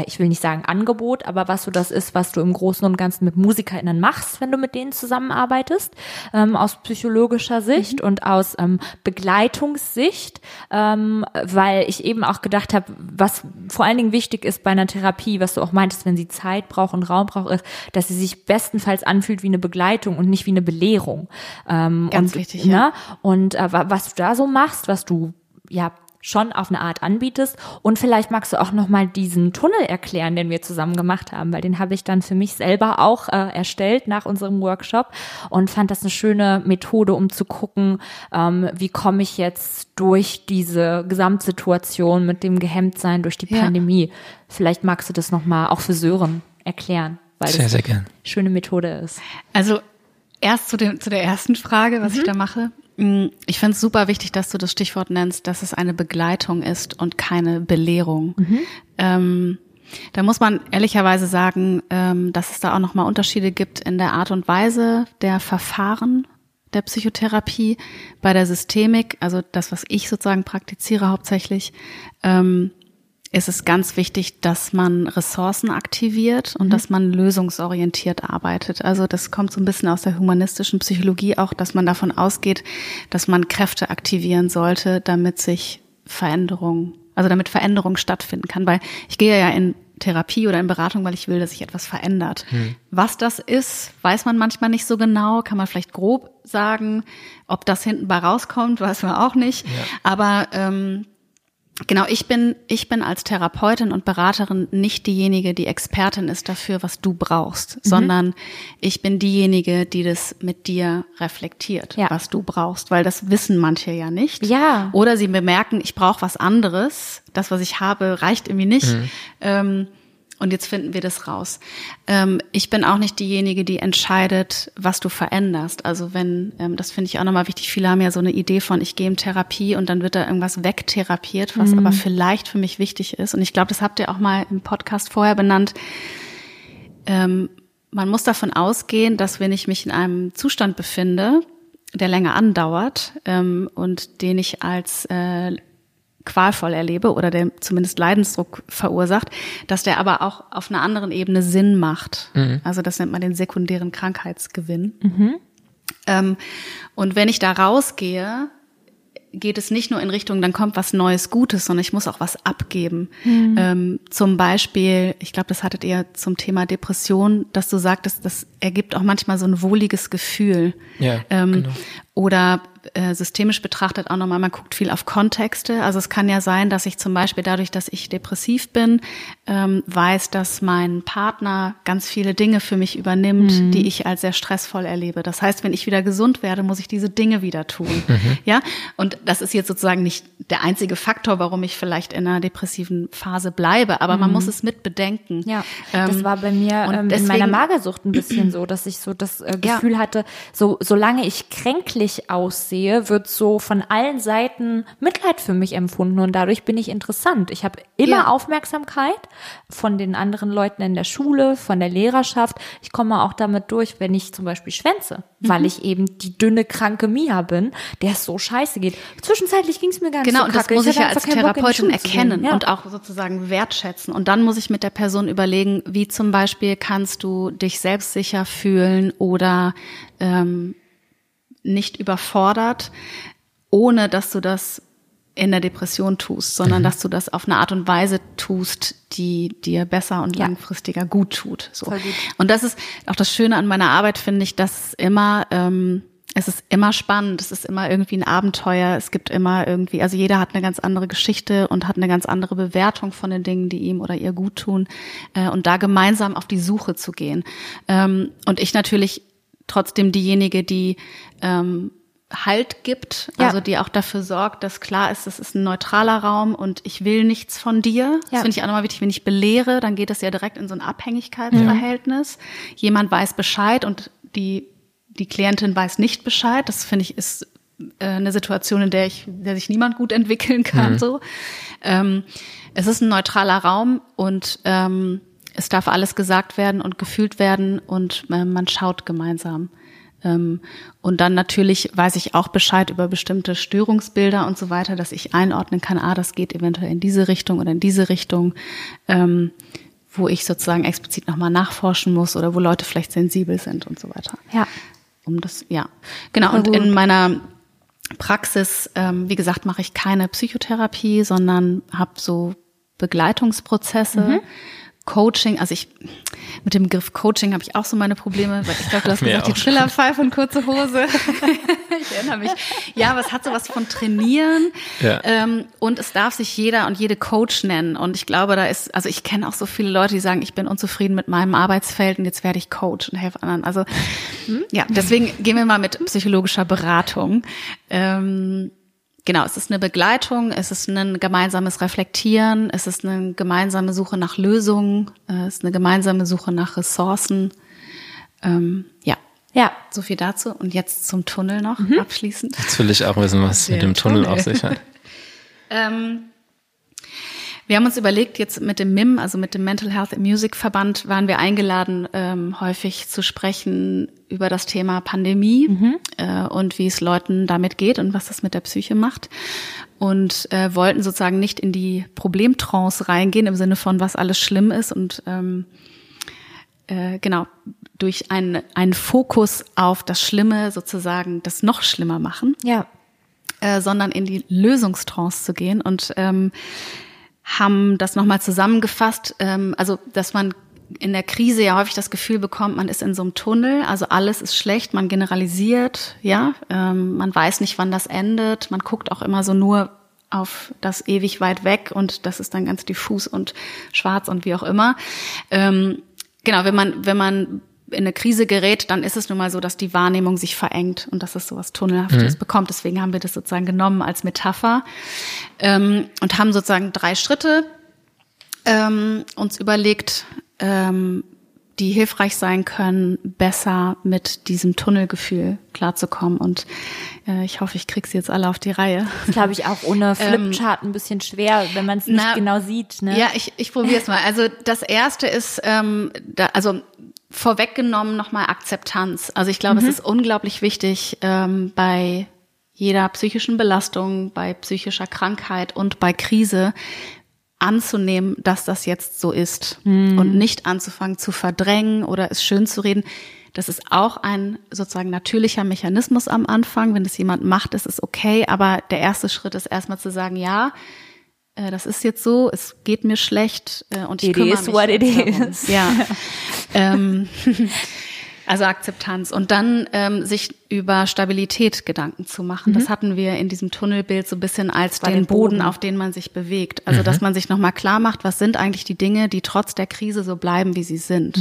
ich will nicht sagen Angebot, aber was so das ist, was du im Großen und Ganzen mit MusikerInnen machst, wenn du mit denen zusammenarbeitest, ähm, aus psychologischer Sicht mhm. und aus ähm, Begleitungssicht, ähm, weil ich eben auch gedacht habe, was vor allen Dingen wichtig ist bei einer Therapie, was du auch meintest, wenn sie Zeit braucht und Raum braucht, ist, dass sie sich bestenfalls anfühlt wie eine Begleitung und nicht wie eine Belehrung. Ähm, Ganz und, wichtig, ja. Ne? Und äh, was du da so machst, machst, was du ja schon auf eine Art anbietest. Und vielleicht magst du auch nochmal diesen Tunnel erklären, den wir zusammen gemacht haben, weil den habe ich dann für mich selber auch äh, erstellt nach unserem Workshop und fand das eine schöne Methode, um zu gucken, ähm, wie komme ich jetzt durch diese Gesamtsituation mit dem Gehemmtsein durch die ja. Pandemie. Vielleicht magst du das nochmal auch für Sören erklären, weil sehr, das sehr eine schöne Methode ist. Also erst zu, dem, zu der ersten Frage, was mhm. ich da mache. Mm, ich finde es super wichtig, dass du das Stichwort nennst, dass es eine Begleitung ist und keine Belehrung. Mhm. Ähm, da muss man ehrlicherweise sagen, ähm, dass es da auch nochmal Unterschiede gibt in der Art und Weise der Verfahren der Psychotherapie. Bei der Systemik, also das, was ich sozusagen praktiziere hauptsächlich, ähm, ist es ganz wichtig, dass man Ressourcen aktiviert und mhm. dass man lösungsorientiert arbeitet. Also das kommt so ein bisschen aus der humanistischen Psychologie auch, dass man davon ausgeht, dass man Kräfte aktivieren sollte, damit sich Veränderung, also damit Veränderung stattfinden kann. Weil ich gehe ja in Therapie oder in Beratung, weil ich will, dass sich etwas verändert. Mhm. Was das ist, weiß man manchmal nicht so genau, kann man vielleicht grob sagen. Ob das hinten bei rauskommt, weiß man auch nicht. Ja. Aber ähm, Genau, ich bin, ich bin als Therapeutin und Beraterin nicht diejenige, die Expertin ist dafür, was du brauchst, mhm. sondern ich bin diejenige, die das mit dir reflektiert, ja. was du brauchst, weil das wissen manche ja nicht. Ja. Oder sie bemerken, ich brauche was anderes, das, was ich habe, reicht irgendwie nicht. Mhm. Ähm, und jetzt finden wir das raus. Ähm, ich bin auch nicht diejenige, die entscheidet, was du veränderst. Also wenn, ähm, das finde ich auch nochmal wichtig, viele haben ja so eine Idee von, ich gehe in Therapie und dann wird da irgendwas wegtherapiert, was mhm. aber vielleicht für mich wichtig ist. Und ich glaube, das habt ihr auch mal im Podcast vorher benannt. Ähm, man muss davon ausgehen, dass wenn ich mich in einem Zustand befinde, der länger andauert ähm, und den ich als äh, qualvoll erlebe oder der zumindest Leidensdruck verursacht, dass der aber auch auf einer anderen Ebene Sinn macht. Mhm. Also das nennt man den sekundären Krankheitsgewinn. Mhm. Ähm, und wenn ich da rausgehe, geht es nicht nur in Richtung, dann kommt was Neues Gutes, sondern ich muss auch was abgeben. Mhm. Ähm, zum Beispiel, ich glaube, das hattet ihr zum Thema Depression, dass du sagtest, das ergibt auch manchmal so ein wohliges Gefühl. Ja, ähm, genau. Oder äh, systemisch betrachtet auch nochmal, man guckt viel auf Kontexte. Also es kann ja sein, dass ich zum Beispiel dadurch, dass ich depressiv bin, ähm, weiß, dass mein Partner ganz viele Dinge für mich übernimmt, mhm. die ich als sehr stressvoll erlebe. Das heißt, wenn ich wieder gesund werde, muss ich diese Dinge wieder tun. Mhm. Ja, und das ist jetzt sozusagen nicht der einzige Faktor, warum ich vielleicht in einer depressiven Phase bleibe, aber mhm. man muss es mit bedenken. Ja, ähm, das war bei mir ähm, deswegen, in meiner Magersucht ein bisschen so, dass ich so das äh, Gefühl ja. hatte, so solange ich kränklich aussehe, sehe, wird so von allen Seiten Mitleid für mich empfunden und dadurch bin ich interessant. Ich habe immer ja. Aufmerksamkeit von den anderen Leuten in der Schule, von der Lehrerschaft. Ich komme auch damit durch, wenn ich zum Beispiel schwänze, mhm. weil ich eben die dünne, kranke Mia bin, der es so scheiße geht. Zwischenzeitlich ging es mir gar nicht genau, so. Genau, das muss ich, ich ja als Therapeutin erkennen ja. und auch sozusagen wertschätzen. Und dann muss ich mit der Person überlegen, wie zum Beispiel kannst du dich selbstsicher fühlen oder ähm, nicht überfordert, ohne dass du das in der Depression tust, sondern mhm. dass du das auf eine Art und Weise tust, die dir besser und ja. langfristiger gut tut. So. Gut. Und das ist auch das Schöne an meiner Arbeit, finde ich, dass immer ähm, es ist immer spannend, es ist immer irgendwie ein Abenteuer, es gibt immer irgendwie, also jeder hat eine ganz andere Geschichte und hat eine ganz andere Bewertung von den Dingen, die ihm oder ihr gut tun äh, und da gemeinsam auf die Suche zu gehen. Ähm, und ich natürlich trotzdem diejenige, die ähm, Halt gibt, ja. also die auch dafür sorgt, dass klar ist, es ist ein neutraler Raum und ich will nichts von dir. Ja. Das finde ich auch nochmal wichtig, wenn ich belehre, dann geht das ja direkt in so ein Abhängigkeitsverhältnis. Mhm. Jemand weiß Bescheid und die, die Klientin weiß nicht Bescheid. Das finde ich ist äh, eine Situation, in der ich, der sich niemand gut entwickeln kann. Mhm. So, ähm, es ist ein neutraler Raum und ähm, es darf alles gesagt werden und gefühlt werden und äh, man schaut gemeinsam. Ähm, und dann natürlich weiß ich auch Bescheid über bestimmte Störungsbilder und so weiter, dass ich einordnen kann, ah, das geht eventuell in diese Richtung oder in diese Richtung, ähm, wo ich sozusagen explizit nochmal nachforschen muss oder wo Leute vielleicht sensibel sind und so weiter. Ja. Um das, ja. Genau, und in meiner Praxis, ähm, wie gesagt, mache ich keine Psychotherapie, sondern habe so Begleitungsprozesse. Mhm Coaching, also ich mit dem Begriff Coaching habe ich auch so meine Probleme, weil ich glaube, du hast gesagt, die Trillerpfeife und kurze Hose. [laughs] ich erinnere mich. Ja, aber es hat sowas von Trainieren ja. ähm, und es darf sich jeder und jede Coach nennen. Und ich glaube, da ist, also ich kenne auch so viele Leute, die sagen, ich bin unzufrieden mit meinem Arbeitsfeld und jetzt werde ich Coach und helfe anderen. Also hm? ja, deswegen gehen wir mal mit psychologischer Beratung. Ähm, genau, es ist eine Begleitung, es ist ein gemeinsames Reflektieren, es ist eine gemeinsame Suche nach Lösungen, äh, es ist eine gemeinsame Suche nach Ressourcen. Ähm, ja. Ja. So viel dazu. Und jetzt zum Tunnel noch mhm. abschließend. Jetzt will ich auch wissen, was mit dem Tunnel, Tunnel auf sich hat. [laughs] ähm, wir haben uns überlegt, jetzt mit dem MIM, also mit dem Mental Health and Music Verband, waren wir eingeladen, ähm, häufig zu sprechen über das Thema Pandemie mhm. äh, und wie es Leuten damit geht und was das mit der Psyche macht. Und äh, wollten sozusagen nicht in die Problemtrance reingehen, im Sinne von, was alles schlimm ist und ähm, äh, genau durch einen, einen Fokus auf das Schlimme sozusagen das noch schlimmer machen. Ja. Äh, sondern in die Lösungstrance zu gehen und ähm, haben das nochmal zusammengefasst, ähm, also dass man in der Krise ja häufig das Gefühl bekommt, man ist in so einem Tunnel, also alles ist schlecht, man generalisiert, ja, ähm, man weiß nicht, wann das endet, man guckt auch immer so nur auf das ewig weit weg und das ist dann ganz diffus und schwarz und wie auch immer. Ähm, genau, wenn man wenn man in eine Krise gerät, dann ist es nun mal so, dass die Wahrnehmung sich verengt und dass es so was Tunnelhaftes mhm. bekommt. Deswegen haben wir das sozusagen genommen als Metapher ähm, und haben sozusagen drei Schritte ähm, uns überlegt, ähm, die hilfreich sein können, besser mit diesem Tunnelgefühl klarzukommen. Und äh, ich hoffe, ich krieg sie jetzt alle auf die Reihe. Das glaube ich auch ohne [laughs] ähm, Flipchart ein bisschen schwer, wenn man es nicht na, genau sieht. Ne? Ja, ich, ich probiere es mal. Also das erste ist, ähm, da, also vorweggenommen nochmal Akzeptanz. Also ich glaube, mhm. es ist unglaublich wichtig ähm, bei jeder psychischen Belastung, bei psychischer Krankheit und bei Krise anzunehmen, dass das jetzt so ist mhm. und nicht anzufangen zu verdrängen oder es schön zu reden. Das ist auch ein sozusagen natürlicher Mechanismus am Anfang. Wenn es jemand macht, ist es okay. Aber der erste Schritt ist erstmal zu sagen, ja, äh, das ist jetzt so, es geht mir schlecht äh, und ich it kümmere is mich what it is. Ja. [laughs] ähm, [laughs] Also Akzeptanz und dann ähm, sich über Stabilität Gedanken zu machen. Das hatten wir in diesem Tunnelbild so ein bisschen als den den Boden, Boden. auf den man sich bewegt. Also dass man sich nochmal klar macht, was sind eigentlich die Dinge, die trotz der Krise so bleiben, wie sie sind.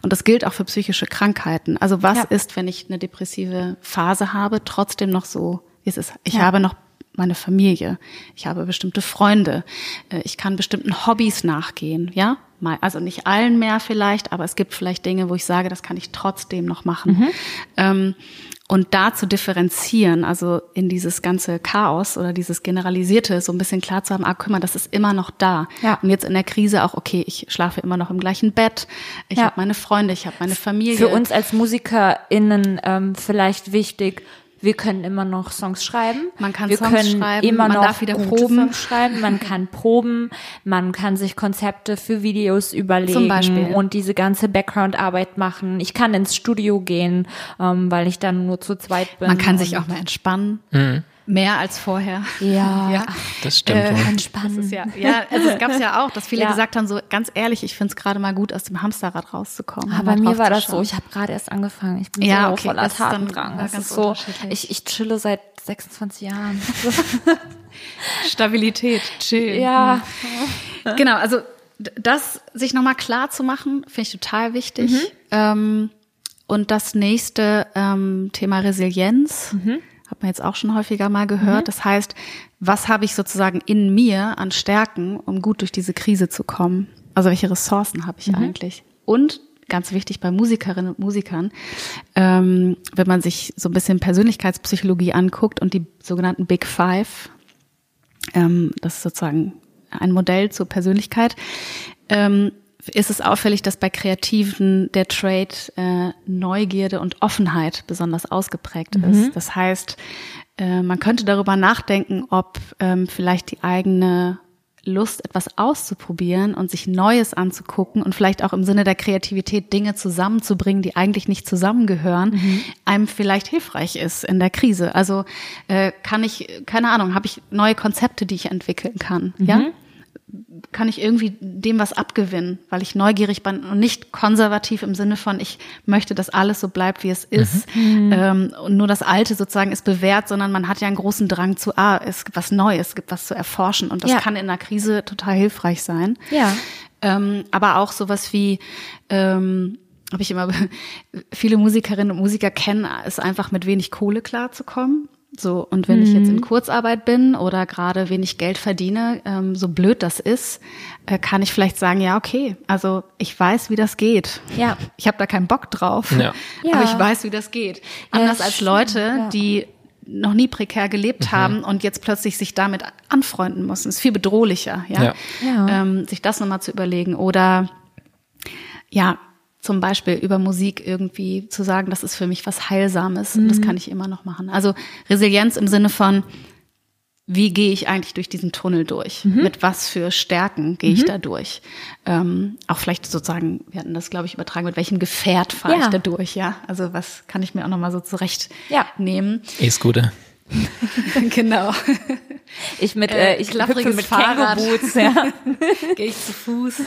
Und das gilt auch für psychische Krankheiten. Also was Ja. ist, wenn ich eine depressive Phase habe, trotzdem noch so, wie es ist. Ich Ja. habe noch meine Familie, ich habe bestimmte Freunde, äh, ich kann bestimmten Hobbys nachgehen, ja? Mal- Also nicht allen mehr vielleicht, aber es gibt vielleicht Dinge, wo ich sage, das kann ich trotzdem noch machen. Mhm. Ähm, und da zu differenzieren, also in dieses ganze Chaos oder dieses Generalisierte so ein bisschen klar zu haben, ah, guck mal, das ist immer noch da. Ja. Und jetzt in der Krise auch, okay, ich schlafe immer noch im gleichen Bett, ich Ja. habe meine Freunde, ich habe meine Familie. Für uns als MusikerInnen ähm, vielleicht wichtig, wir können immer noch Songs schreiben. Man kann wir Songs können schreiben, immer man noch darf wieder proben. Songs schreiben, man kann [laughs] proben, man kann sich Konzepte für Videos überlegen Zum Beispiel. und diese ganze Background-Arbeit machen. Ich kann ins Studio gehen, ähm, weil ich dann nur zu zweit bin. Man kann sich auch mal entspannen. Mehr als vorher. ja, [laughs] Ja. Das stimmt Äh, wohl. entspannen. Das ist ja, ja, also es gab es ja auch, dass viele Ja. gesagt haben, so ganz ehrlich, ich finde es gerade mal gut, aus dem Hamsterrad rauszukommen. Aber mal bei mir war das so, ich habe gerade erst angefangen. Ich bin Ja, so okay, voller das ist dann Tatendrang. ganz Das ist so, ich, ich chille seit 26 Jahren. [laughs] Stabilität, chill. ja, Genau, also das sich nochmal klar zu machen, finde ich total wichtig. Mhm. Ähm, und das nächste ähm, Thema Resilienz, Mhm. Hat man jetzt auch schon häufiger mal gehört. Das heißt, was habe ich sozusagen in mir an Stärken, um gut durch diese Krise zu kommen? Also welche Ressourcen habe ich Mhm. eigentlich? Und ganz wichtig bei Musikerinnen und Musikern, ähm, wenn man sich so ein bisschen Persönlichkeitspsychologie anguckt und die sogenannten Big Five, ähm, das ist sozusagen ein Modell zur Persönlichkeit, ähm, ist es auffällig, dass bei Kreativen der Trade äh, Neugierde und Offenheit besonders ausgeprägt ist. Das heißt, äh, man könnte darüber nachdenken, ob ähm, vielleicht die eigene Lust, etwas auszuprobieren und sich Neues anzugucken und vielleicht auch im Sinne der Kreativität Dinge zusammenzubringen, die eigentlich nicht zusammengehören, einem vielleicht hilfreich ist in der Krise. Also äh, kann ich, keine Ahnung, habe ich neue Konzepte, die ich entwickeln kann, ja? Kann ich irgendwie dem was abgewinnen, weil ich neugierig bin und nicht konservativ im Sinne von, ich möchte, dass alles so bleibt, wie es ist. Ähm, und nur das Alte sozusagen ist bewährt, sondern man hat ja einen großen Drang zu, ah, es gibt was Neues, es gibt was zu erforschen. Und das Ja. kann in einer Krise total hilfreich sein. Ja. Ähm, aber auch sowas wie, ähm, habe ich immer, [laughs] viele Musikerinnen und Musiker kennen, es einfach mit wenig Kohle klarzukommen. So, und wenn ich jetzt Mhm. in Kurzarbeit bin oder gerade wenig Geld verdiene, ähm, so blöd das ist, äh, kann ich vielleicht sagen, ja, okay, also ich weiß, wie das geht. Ja. Ich habe da keinen Bock drauf, Ja. Ja. aber ich weiß, wie das geht. Anders als stimmt, Leute, ja. die noch nie prekär gelebt haben und jetzt plötzlich sich damit anfreunden müssen. ist viel bedrohlicher, ja. Ja. Ja. Ähm, sich das nochmal zu überlegen oder ja, zum Beispiel über Musik irgendwie zu sagen, das ist für mich was Heilsames und das kann ich immer noch machen. Also Resilienz im Sinne von, wie gehe ich eigentlich durch diesen Tunnel durch? Mit was für Stärken gehe ich da durch? Ähm, auch vielleicht sozusagen, wir hatten das, glaube ich, übertragen, mit welchem Gefährt fahre Ja. ich da durch, ja? Also was kann ich mir auch nochmal so zurechtnehmen? Ja. E-Scooter. [laughs] genau. Ich mit, Äh, äh, ich hüpfe mit Fahrrad. Känguruboots, ja. [laughs] gehe ich zu Fuß.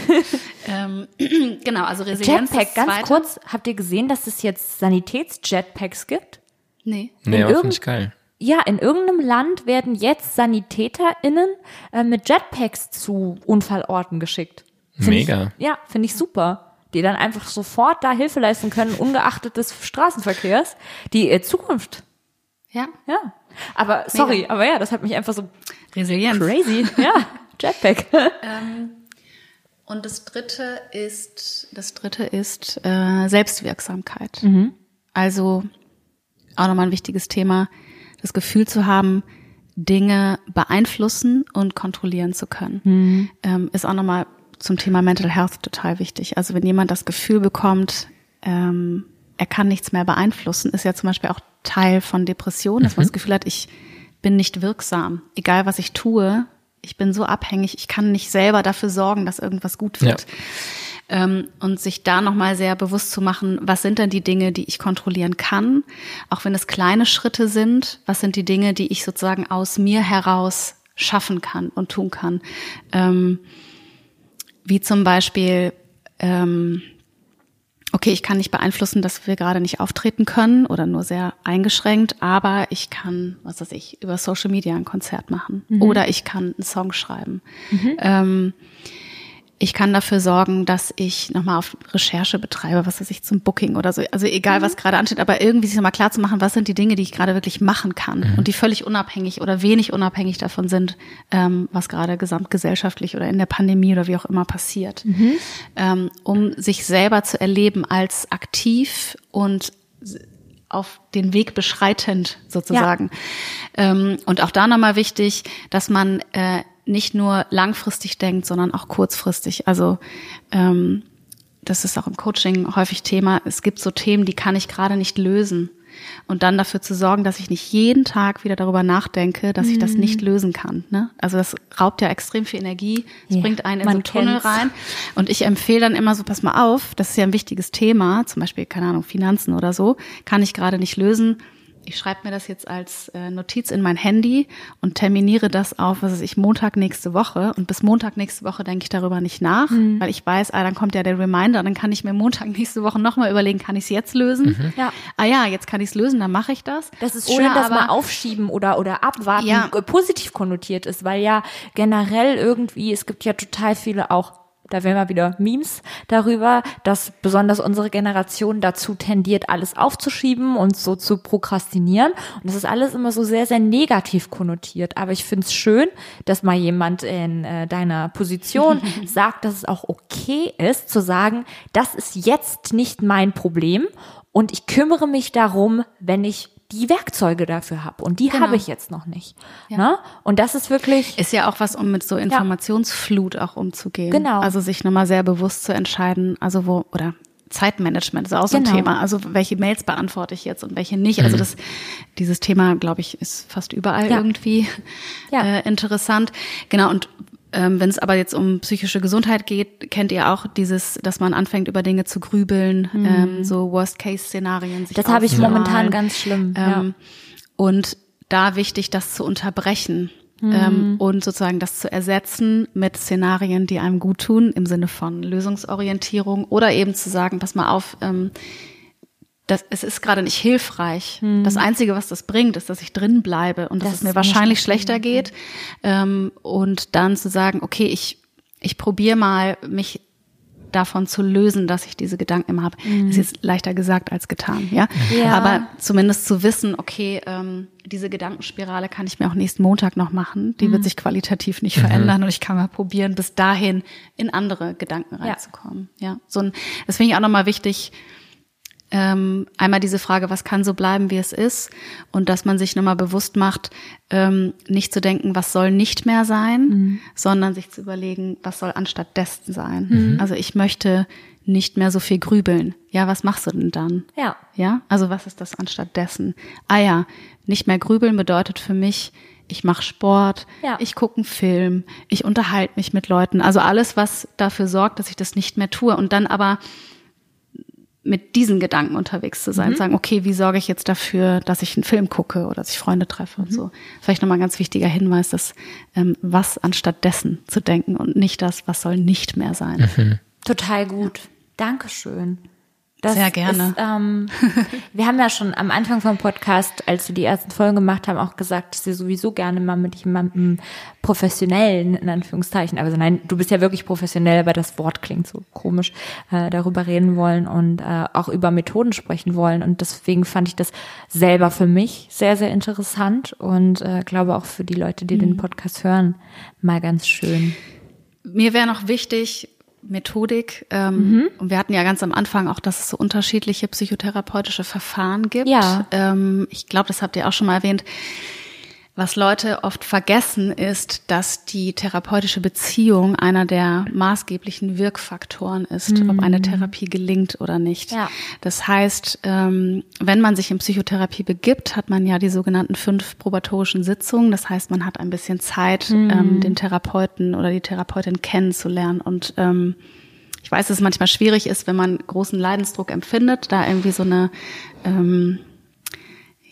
ähm, [clears throat] genau, also Resilienz. Jetpack, ganz Zweite. kurz, habt ihr gesehen, dass es jetzt Sanitäts-Jetpacks gibt? Nee. Nee, In aber finde ich geil. Ja, in irgendeinem Land werden jetzt SanitäterInnen äh, mit Jetpacks zu Unfallorten geschickt. Find Mega. Ich, ja, finde ich super. Die dann einfach sofort da Hilfe leisten können, ungeachtet des Straßenverkehrs. Die äh, Zukunft. Ja. Ja. Aber sorry, Mega. aber ja, das hat mich einfach so Resilienz. crazy. Ja, [laughs] Jetpack. Und das dritte ist, das dritte ist äh, Selbstwirksamkeit. Mhm. Also auch nochmal ein wichtiges Thema, das Gefühl zu haben, Dinge beeinflussen und kontrollieren zu können. Mhm. Ähm, ist auch nochmal zum Thema Mental Health total wichtig. Also wenn jemand das Gefühl bekommt, ähm, er kann nichts mehr beeinflussen, ist ja zum Beispiel auch Teil von Depressionen, dass man das Gefühl hat, ich bin nicht wirksam. Egal was ich tue, ich bin so abhängig, ich kann nicht selber dafür sorgen, dass irgendwas gut wird. Ähm, und sich da nochmal sehr bewusst zu machen, was sind denn die Dinge, die ich kontrollieren kann, auch wenn es kleine Schritte sind, was sind die Dinge, die ich sozusagen aus mir heraus schaffen kann und tun kann. Ähm, wie zum Beispiel ähm, okay, ich kann nicht beeinflussen, dass wir gerade nicht auftreten können oder nur sehr eingeschränkt, aber ich kann, was weiß ich, über Social Media ein Konzert machen mhm. oder ich kann einen Song schreiben. Mhm. Ähm, ich kann dafür sorgen, dass ich nochmal auf Recherche betreibe, was weiß ich, zum Booking oder so. Also egal, mhm. was gerade ansteht, aber irgendwie sich nochmal klar zu machen, was sind die Dinge, die ich gerade wirklich machen kann mhm. und die völlig unabhängig oder wenig unabhängig davon sind, ähm, was gerade gesamtgesellschaftlich oder in der Pandemie oder wie auch immer passiert. Mhm. Ähm, um sich selber zu erleben als aktiv und auf den Weg beschreitend sozusagen. Ja. Ähm, und auch da nochmal wichtig, dass man äh, nicht nur langfristig denkt, sondern auch kurzfristig. Also ähm, das ist auch im Coaching häufig Thema. Es gibt so Themen, die kann ich gerade nicht lösen. Und dann dafür zu sorgen, dass ich nicht jeden Tag wieder darüber nachdenke, dass ich das nicht mhm. lösen kann. Ne? Also das raubt ja extrem viel Energie. Es ja, bringt einen in so einen Tunnel rein. Und ich empfehle dann immer so, pass mal auf, das ist ja ein wichtiges Thema, zum Beispiel, keine Ahnung, Finanzen oder so, kann ich gerade nicht lösen ich schreibe mir das jetzt als äh, Notiz in mein Handy und terminiere das auf, was weiß ich, Montag nächste Woche. Und bis Montag nächste Woche denke ich darüber nicht nach, mhm. weil ich weiß, ah, dann kommt ja der Reminder, dann kann ich mir Montag [laughs] nächste Woche nochmal überlegen, kann ich es jetzt lösen? Mhm. Ja. Ah ja, jetzt kann ich es lösen, dann mache ich das. Das ist schön, oder dass mal aufschieben oder, oder abwarten ja. positiv konnotiert ist, weil ja generell irgendwie, es gibt ja total viele auch da wären wir wieder Memes darüber, dass besonders unsere Generation dazu tendiert, alles aufzuschieben und so zu prokrastinieren. Und das ist alles immer so sehr, sehr negativ konnotiert. Aber ich finde es schön, dass mal jemand in äh, deiner Position [laughs] sagt, dass es auch okay ist, zu sagen, das ist jetzt nicht mein Problem und ich kümmere mich darum, wenn ich die Werkzeuge dafür habe. Und die genau. habe ich jetzt noch nicht. Ja. Ne? Und das ist wirklich. Ist ja auch was, um mit so Informationsflut ja. auch umzugehen. Genau. Also sich nochmal sehr bewusst zu entscheiden, also wo, oder Zeitmanagement ist auch so ein genau. Thema. Also welche Mails beantworte ich jetzt und welche nicht. Also mhm. das, dieses Thema, glaube ich, ist fast überall ja. irgendwie ja. Äh, interessant. Genau. Und ähm, Wenn es aber jetzt um psychische Gesundheit geht, kennt ihr auch dieses, dass man anfängt über Dinge zu grübeln, mhm. ähm, so Worst-Case-Szenarien. Das habe ich momentan ganz schlimm. Ähm, ja. Und da wichtig, das zu unterbrechen. Mhm. Ähm, und sozusagen das zu ersetzen mit Szenarien, die einem gut tun, im Sinne von Lösungsorientierung oder eben zu sagen, pass mal auf, ähm, das, es ist gerade nicht hilfreich. Hm. Das Einzige, was das bringt, ist, dass ich drin bleibe und dass das es mir wahrscheinlich schlechter geht. Ähm, und dann zu sagen, okay, ich, ich probiere mal, mich davon zu lösen, dass ich diese Gedanken immer habe. Mhm. Ist jetzt leichter gesagt als getan, ja? ja. Aber zumindest zu wissen, okay, ähm, diese Gedankenspirale kann ich mir auch nächsten Montag noch machen. Die mhm. wird sich qualitativ nicht mhm. verändern und ich kann mal probieren, bis dahin in andere Gedanken reinzukommen. Ja, ja. so ein, das finde ich auch nochmal wichtig, ähm, einmal diese Frage, was kann so bleiben, wie es ist, und dass man sich nochmal bewusst macht, ähm, nicht zu denken, was soll nicht mehr sein, mhm. sondern sich zu überlegen, was soll anstatt dessen sein. Mhm. Also ich möchte nicht mehr so viel grübeln. Ja, was machst du denn dann? Ja. Ja, also was ist das anstatt dessen? Ah ja, nicht mehr grübeln bedeutet für mich, ich mache Sport, ja. ich gucke einen Film, ich unterhalte mich mit Leuten. Also alles, was dafür sorgt, dass ich das nicht mehr tue. Und dann aber mit diesen Gedanken unterwegs zu sein, mhm. sagen, okay, wie sorge ich jetzt dafür, dass ich einen Film gucke oder dass ich Freunde treffe mhm. und so. Vielleicht nochmal ein ganz wichtiger Hinweis, dass ähm, was anstatt dessen zu denken und nicht das, was soll nicht mehr sein. Mhm. Total gut. Ja. Dankeschön. Das Sehr gerne. Ist, ähm, [laughs] wir haben ja schon am Anfang vom Podcast, als wir die ersten Folgen gemacht haben, auch gesagt, dass wir sowieso gerne mal mit jemandem professionellen, in Anführungszeichen, also nein, du bist ja wirklich professionell, aber das Wort klingt so komisch, äh, darüber reden wollen und äh, auch über Methoden sprechen wollen. Und deswegen fand ich das selber für mich sehr, sehr interessant und äh, glaube auch für die Leute, die mhm. den Podcast hören, mal ganz schön. Mir wäre noch wichtig, Methodik. Ähm, mhm. Und wir hatten ja ganz am Anfang auch, dass es so unterschiedliche psychotherapeutische Verfahren gibt. Ja. Ähm, ich glaube, das habt ihr auch schon mal erwähnt. Was Leute oft vergessen, ist, dass die therapeutische Beziehung einer der maßgeblichen Wirkfaktoren ist, mhm. ob eine mhm. Therapie gelingt oder nicht. Ja. Das heißt, ähm, wenn man sich in Psychotherapie begibt, hat man ja die sogenannten fünf probatorischen Sitzungen. Das heißt, man hat ein bisschen Zeit, mhm. ähm, den Therapeuten oder die Therapeutin kennenzulernen und ähm, ich weiß, dass es manchmal schwierig ist, wenn man großen Leidensdruck empfindet, da irgendwie so eine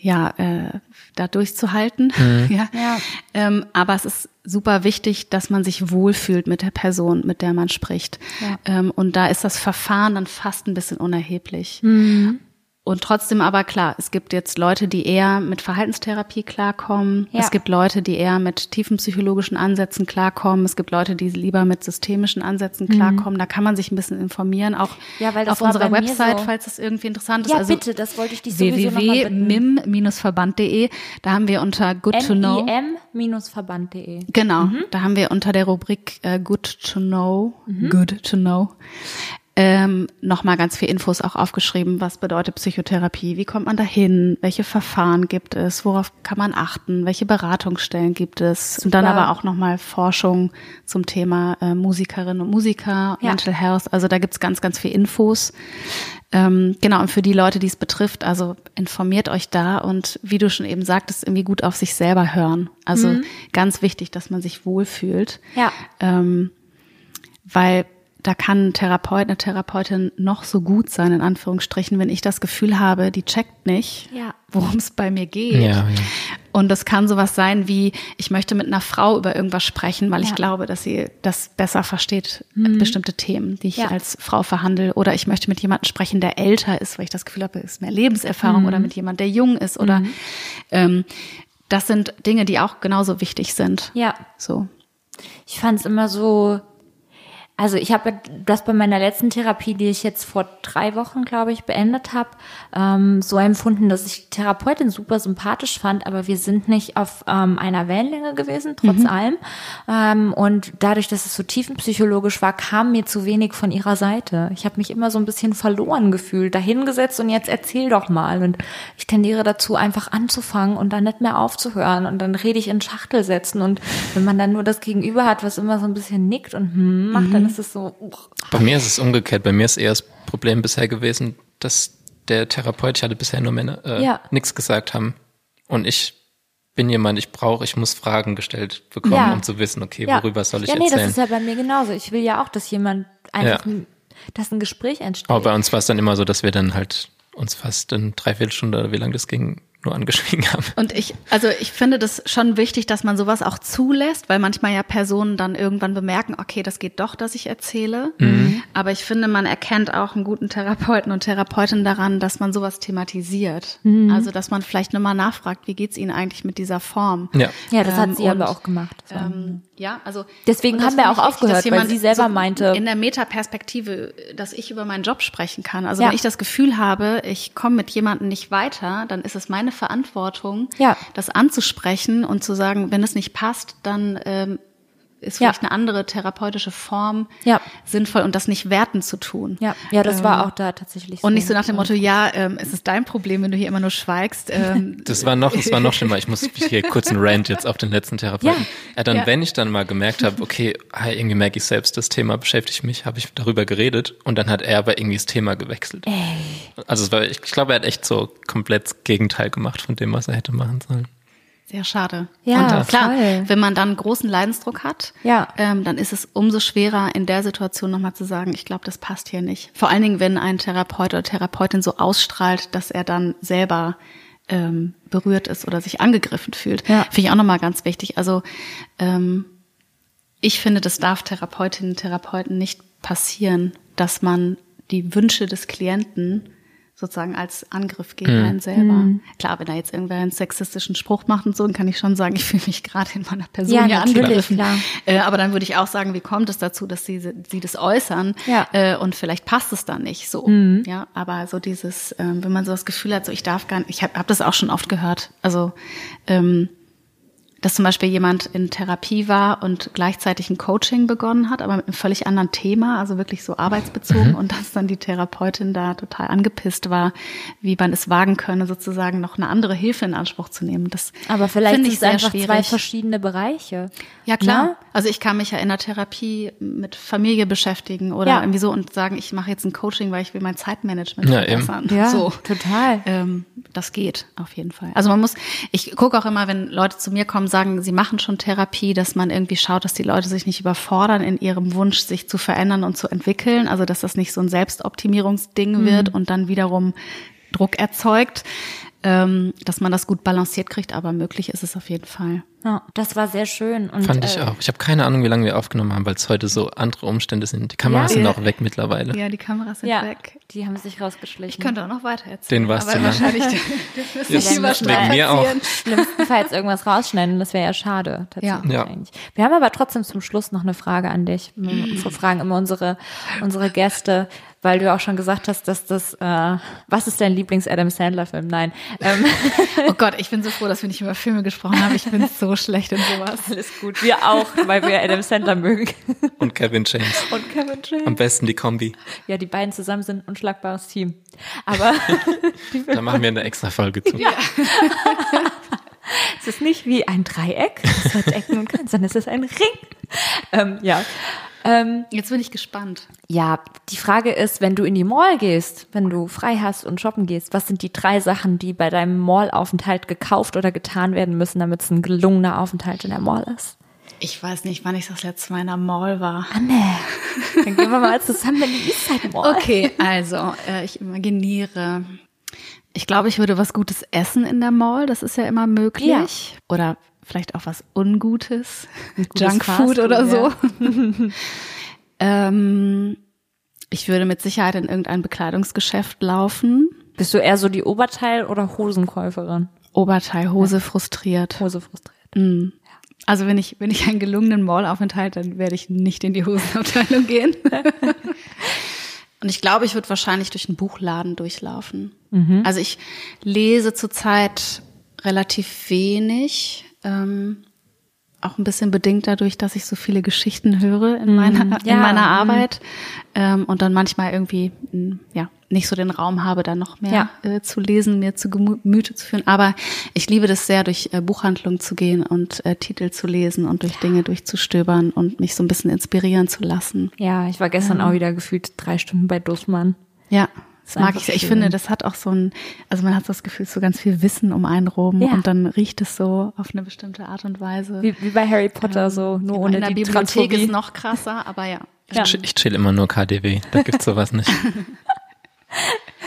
ja, äh, da durchzuhalten. [laughs] ja. Ja. Ähm, aber es ist super wichtig, dass man sich wohlfühlt mit der Person, mit der man spricht. Ja. Ähm, und da ist das Verfahren dann fast ein bisschen unerheblich. Mhm. Und trotzdem aber klar, es gibt jetzt Leute, die eher mit Verhaltenstherapie klarkommen. Ja. Es gibt Leute, die eher mit tiefenpsychologischen Ansätzen klarkommen. Es gibt Leute, die lieber mit systemischen Ansätzen klarkommen. Da kann man sich ein bisschen informieren, auch Mhm. Ja, auf unserer Website, so. falls das irgendwie interessant ist. Ja, also bitte, das wollte ich dich sowieso www.mim-verband.de. Da haben wir unter Good to Know. mim-verband.de. Genau, Mhm. da haben wir unter der Rubrik äh, Good to Know, Mhm. Good to Know, ähm, nochmal ganz viel Infos auch aufgeschrieben. Was bedeutet Psychotherapie? Wie kommt man dahin? Welche Verfahren gibt es? Worauf kann man achten? Welche Beratungsstellen gibt es? Und dann Super. aber auch nochmal Forschung zum Thema äh, Musikerinnen und Musiker, Ja. Mental Health. Also da gibt's ganz, ganz viel Infos. Ähm, genau, und für die Leute, die es betrifft, also informiert euch da und wie du schon eben sagtest, irgendwie gut auf sich selber hören. Also ganz wichtig, dass man sich wohlfühlt. Ja. Ähm, weil da kann ein Therapeut, eine Therapeutin noch so gut sein, in Anführungsstrichen, wenn ich das Gefühl habe, die checkt nicht, Ja. worum es bei mir geht. Ja, ja. Und das kann sowas sein wie, ich möchte mit einer Frau über irgendwas sprechen, weil ich glaube, dass sie das besser versteht, äh, bestimmte Themen, die ich Ja. als Frau verhandle. Oder ich möchte mit jemandem sprechen, der älter ist, weil ich das Gefühl habe, es ist mehr Lebenserfahrung. Oder mit jemandem, der jung ist. Oder ähm, das sind Dinge, die auch genauso wichtig sind. Ja. So. Ich fand es immer so, also ich habe das bei meiner letzten Therapie, die ich jetzt vor drei Wochen, glaube ich, beendet habe, ähm, so empfunden, dass ich die Therapeutin super sympathisch fand, aber wir sind nicht auf ähm, einer Wellenlänge gewesen, trotz allem. Ähm, und dadurch, dass es so tiefenpsychologisch war, kam mir zu wenig von ihrer Seite. Ich habe mich immer so ein bisschen verloren gefühlt, dahingesetzt und jetzt erzähl doch mal. Und ich tendiere dazu, einfach anzufangen und dann nicht mehr aufzuhören. Und dann rede ich in Schachtelsätzen. Und wenn man dann nur das Gegenüber hat, was immer so ein bisschen nickt und hm macht, dann ist es so, uh, Bei mir ist es umgekehrt. Bei mir ist eher das Problem bisher gewesen, dass der Therapeut, ich hatte bisher nur Männer, äh, Ja. nichts gesagt haben. Und ich bin jemand, ich brauche, ich muss Fragen gestellt bekommen, Ja. um zu wissen, okay, ja. worüber soll ich ja, nee, erzählen. das ist ja bei mir genauso. Ich will ja auch, dass jemand einfach, Ja. ein- dass ein Gespräch entsteht. Aber bei uns war es dann immer so, dass wir dann halt uns fast in Dreiviertelstunde oder wie lange das ging, nur angeschwiegen haben. Und ich, also ich finde das schon wichtig, dass man sowas auch zulässt, weil manchmal ja Personen dann irgendwann bemerken, okay, das geht doch, dass ich erzähle. Aber ich finde, man erkennt auch einen guten Therapeuten und Therapeutin daran, dass man sowas thematisiert. Also, dass man vielleicht nur mal nachfragt, wie geht's Ihnen eigentlich mit dieser Form? Ja. ja, das Ähm, hat sie und, aber auch gemacht. War- Ähm, ja, also Deswegen haben wir auch wichtig, dass aufgehört, weil jemand sie selber meinte- in der Metaperspektive, dass ich über meinen Job sprechen kann. Also Ja. wenn ich das Gefühl habe, ich komme mit jemandem nicht weiter, dann ist es meine Verantwortung, Ja. das anzusprechen und zu sagen, wenn es nicht passt, dann ähm, ist Ja. vielleicht eine andere therapeutische Form Ja. sinnvoll und das nicht werten zu tun. ja, ja, das war auch da tatsächlich so. Und nicht so nach dem Motto, ja, ähm, es ist dein Problem, wenn du hier immer nur schweigst. [laughs] Ähm, Das war noch, das war noch schlimmer. Ich muss hier [laughs] kurz einen Rant jetzt auf den letzten Therapeuten. Ja. Ja, dann, Ja. wenn ich dann mal gemerkt habe, okay, hey, irgendwie merke ich selbst, das Thema beschäftigt mich, habe ich darüber geredet und dann hat er aber irgendwie das Thema gewechselt. Also es war, ich, ich glaube, er hat echt so komplett das Gegenteil gemacht von dem, was er hätte machen sollen. Sehr schade. Ja, und äh, klar, voll. wenn man dann großen Leidensdruck hat, Ja. ähm, dann ist es umso schwerer, in der Situation nochmal zu sagen, ich glaube, das passt hier nicht. Vor allen Dingen, wenn ein Therapeut oder Therapeutin so ausstrahlt, dass er dann selber ähm, berührt ist oder sich angegriffen fühlt. Ja. Finde ich auch nochmal ganz wichtig. Also ähm, ich finde, das darf Therapeutinnen und Therapeuten nicht passieren, dass man die Wünsche des Klienten sozusagen als Angriff gegen einen selber. Klar, wenn da jetzt irgendwer einen sexistischen Spruch macht und so, dann kann ich schon sagen, ich fühle mich gerade in meiner Person Ja, hier angegriffen. klar. Äh, aber dann würde ich auch sagen, wie kommt es dazu, dass sie, sie das äußern? Ja. Äh, und vielleicht passt es dann nicht so. Ja, aber so dieses, ähm, wenn man so das Gefühl hat, so ich darf gar nicht, ich habe hab das auch schon oft gehört. Also ähm, dass zum Beispiel jemand in Therapie war und gleichzeitig ein Coaching begonnen hat, aber mit einem völlig anderen Thema, also wirklich so arbeitsbezogen und dass dann die Therapeutin da total angepisst war, wie man es wagen könne, sozusagen noch eine andere Hilfe in Anspruch zu nehmen. Das aber vielleicht finde sind ich es einfach zwei schwierig. verschiedene Bereiche. Ja, klar. Ne? Also ich kann mich ja in der Therapie mit Familie beschäftigen oder Ja. irgendwie so und sagen, ich mache jetzt ein Coaching, weil ich will mein Zeitmanagement Ja, eben. verbessern. Ja, so. total. Ähm, das geht auf jeden Fall. Also man muss, ich gucke auch immer, wenn Leute zu mir kommen, sagen, sie machen schon Therapie, dass man irgendwie schaut, dass die Leute sich nicht überfordern in ihrem Wunsch, sich zu verändern und zu entwickeln. Also dass das nicht so ein Selbstoptimierungsding wird und dann wiederum Druck erzeugt. Ähm, dass man das gut balanciert kriegt, aber möglich ist es auf jeden Fall. Ja, das war sehr schön. Und, Fand ich äh, auch. Ich habe keine Ahnung, wie lange wir aufgenommen haben, weil es heute so andere Umstände sind. Die Kameras Ja. sind Ja. auch weg mittlerweile. Ja, die Kameras sind Ja, weg. die haben sich rausgeschlichen. Ich könnte auch noch weiter erzählen. Den war's aber zu lang. wahrscheinlich wir müssen wegen mir auch. schlimmstenfalls irgendwas rausschneiden. Das wäre ja schade. Tatsächlich Ja. Eigentlich. Wir haben aber trotzdem zum Schluss noch eine Frage an dich. Wir [clears throat] fragen immer unsere, unsere Gäste, weil du auch schon gesagt hast, dass das, äh, was ist dein Lieblings-Adam Sandler-Film? Nein. Ähm, [laughs] Oh Gott, ich bin so froh, dass wir nicht über Filme gesprochen haben. Ich bin so schlecht in sowas. alles gut. Wir auch, weil wir Adam Sandler mögen. [laughs] Und Kevin James. Und Kevin James. Am besten die Kombi. Ja, die beiden zusammen sind ein unschlagbares Team. Aber [laughs] Da machen wir eine extra Folge zu. es ist nicht wie ein Dreieck, das hat Ecken und Kanten, sondern es ist ein Ring. Ähm, ja. Ähm, Jetzt bin ich gespannt. Ja, die Frage ist, wenn du in die Mall gehst, wenn du frei hast und shoppen gehst, was sind die drei Sachen, die bei deinem Mallaufenthalt gekauft oder getan werden müssen, damit es ein gelungener Aufenthalt in der Mall ist? Ich weiß nicht, wann ich das letzte Mal in der Mall war. Anne, dann gehen wir mal zusammen in die Eastside Mall. Okay, also äh, ich imaginiere. Ich glaube, ich würde was Gutes essen in der Mall. Das ist ja immer möglich. Oder vielleicht auch was Ungutes. gutes Junkfood oder so. ja. [laughs] ähm, ich würde mit Sicherheit in irgendein Bekleidungsgeschäft laufen. Bist du eher so die Oberteil- oder Hosenkäuferin? Oberteil, Hose frustriert. Hose frustriert. Also wenn ich, wenn ich einen gelungenen Maulaufenthalt, dann werde ich nicht in die Hosenabteilung gehen. [laughs] Und ich glaube, ich würde wahrscheinlich durch einen Buchladen durchlaufen. Also ich lese zurzeit relativ wenig, ähm, auch ein bisschen bedingt dadurch, dass ich so viele Geschichten höre in meiner, Ja, in meiner mhm. Arbeit ähm, und dann manchmal irgendwie ja nicht so den Raum habe, dann noch mehr äh, zu lesen, mir zu Gemüte zu führen. Aber ich liebe das sehr, durch äh, Buchhandlungen zu gehen und äh, Titel zu lesen und durch Dinge durchzustöbern und mich so ein bisschen inspirieren zu lassen. Ja, ich war gestern auch wieder gefühlt drei Stunden bei Dussmann. Ja, das mag ich sehr. Ich schön. finde, das hat auch so ein, also man hat das Gefühl, so ganz viel Wissen um einen rum Ja. und dann riecht es so auf eine bestimmte Art und Weise. Wie, wie bei Harry Potter, so nur ohne in der die Bibliothek Transphobie. ist noch krasser, aber ja. Ja. Ich, ich chill immer nur KDW. Da gibt's sowas nicht.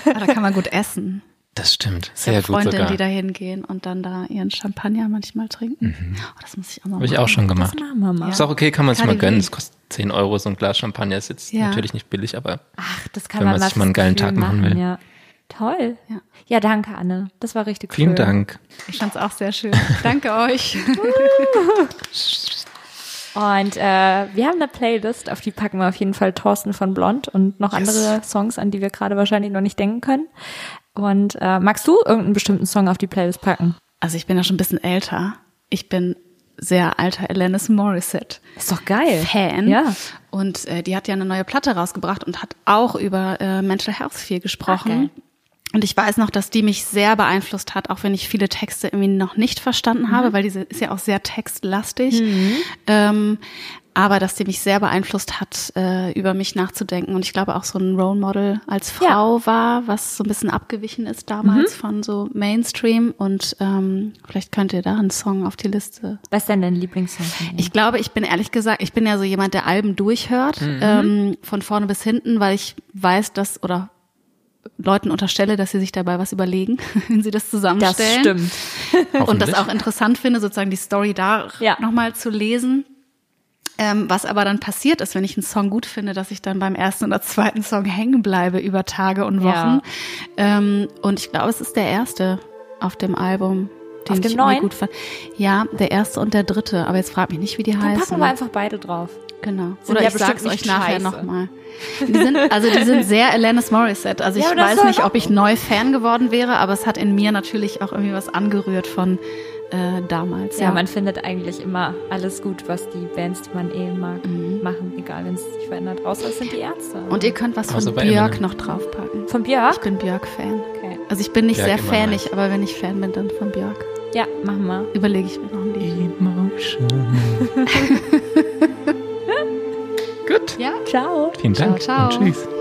Aber [laughs] da kann man gut essen. Das stimmt. Ich Sehr habe gut Freundinnen, sogar. die da hingehen und dann da ihren Champagner manchmal trinken. Oh, das muss ich auch mal Habe ich machen. auch schon gemacht. Das machen wir mal. Ist auch okay, kann man sich mal gönnen. Es kostet 10 Euro, so ein Glas Champagner ist jetzt Ja. natürlich nicht billig, aber Ach, das kann Wenn man man sich mal einen geilen Tag machen will. Ja. Toll. Ja. Ja. danke, Anne. Das war richtig vielen cool. Dank. Ich fand's auch sehr schön. [laughs] Danke euch. [laughs] Und äh, wir haben eine Playlist, auf die packen wir auf jeden Fall Thorsten von Blond und noch andere Songs, an die wir gerade wahrscheinlich noch nicht denken können. Und äh, magst du irgendeinen bestimmten Song auf die Playlist packen? Also ich bin ja schon ein bisschen älter. Ich bin sehr alter Alanis Morissette. Ist doch geil. Fan. Ja. Und äh, die hat ja eine neue Platte rausgebracht und hat auch über äh, Mental Health viel gesprochen. Ach, und ich weiß noch, dass die mich sehr beeinflusst hat, auch wenn ich viele Texte irgendwie noch nicht verstanden habe, weil diese ist ja auch sehr textlastig. Ähm, aber dass die mich sehr beeinflusst hat, äh, über mich nachzudenken. Und ich glaube auch so ein Role Model als Frau war, was so ein bisschen abgewichen ist damals von so Mainstream. Und ähm, vielleicht könnt ihr da einen Song auf die Liste Was ist denn dein Lieblingssong ich glaube, ich bin ehrlich gesagt, ich bin ja so jemand, der Alben durchhört, Mhm. ähm, von vorne bis hinten, weil ich weiß, dass oder Leuten unterstelle, dass sie sich dabei was überlegen, [laughs] wenn sie das das zusammenstellen. stimmt. Und das auch interessant finde, sozusagen die Story da Ja. nochmal zu lesen. Ähm, was aber dann passiert ist, wenn ich einen Song gut finde, dass ich dann beim ersten oder zweiten Song hängen bleibe über Tage und Wochen. Ja. Ähm, und ich glaube, es ist der erste auf dem Album, den Auf dem ich neuen? gut fand. Ja, der erste und der dritte. Aber jetzt frag mich nicht, wie die Dann heißen. packen wir einfach beide drauf. Genau. Sind Oder ich sag's euch nachher nochmal. Die sind, also die sind sehr Alanis Morissette. Also [laughs] ich Ja, weiß nicht, ob ich neu Fan geworden wäre, aber es hat in mir natürlich auch irgendwie was angerührt von äh, damals. Ja, man findet eigentlich immer alles gut, was die Bands, die man eh mag, Mhm. machen, egal wenn es sich verändert. Außer es sind die Ärzte. Und ihr könnt was Außer von Björk Eminem. noch draufpacken. von Ich Björk? bin Björk-Fan. Okay. Also ich bin nicht Björk sehr fanig, nice. aber wenn ich Fan bin, dann von Björk. Ja, machen wir. Überlege ich mir noch ein Lied. Emotion. [laughs] [laughs] Gut. Ja, Ciao. Vielen Dank Ciao, ciao. und tschüss.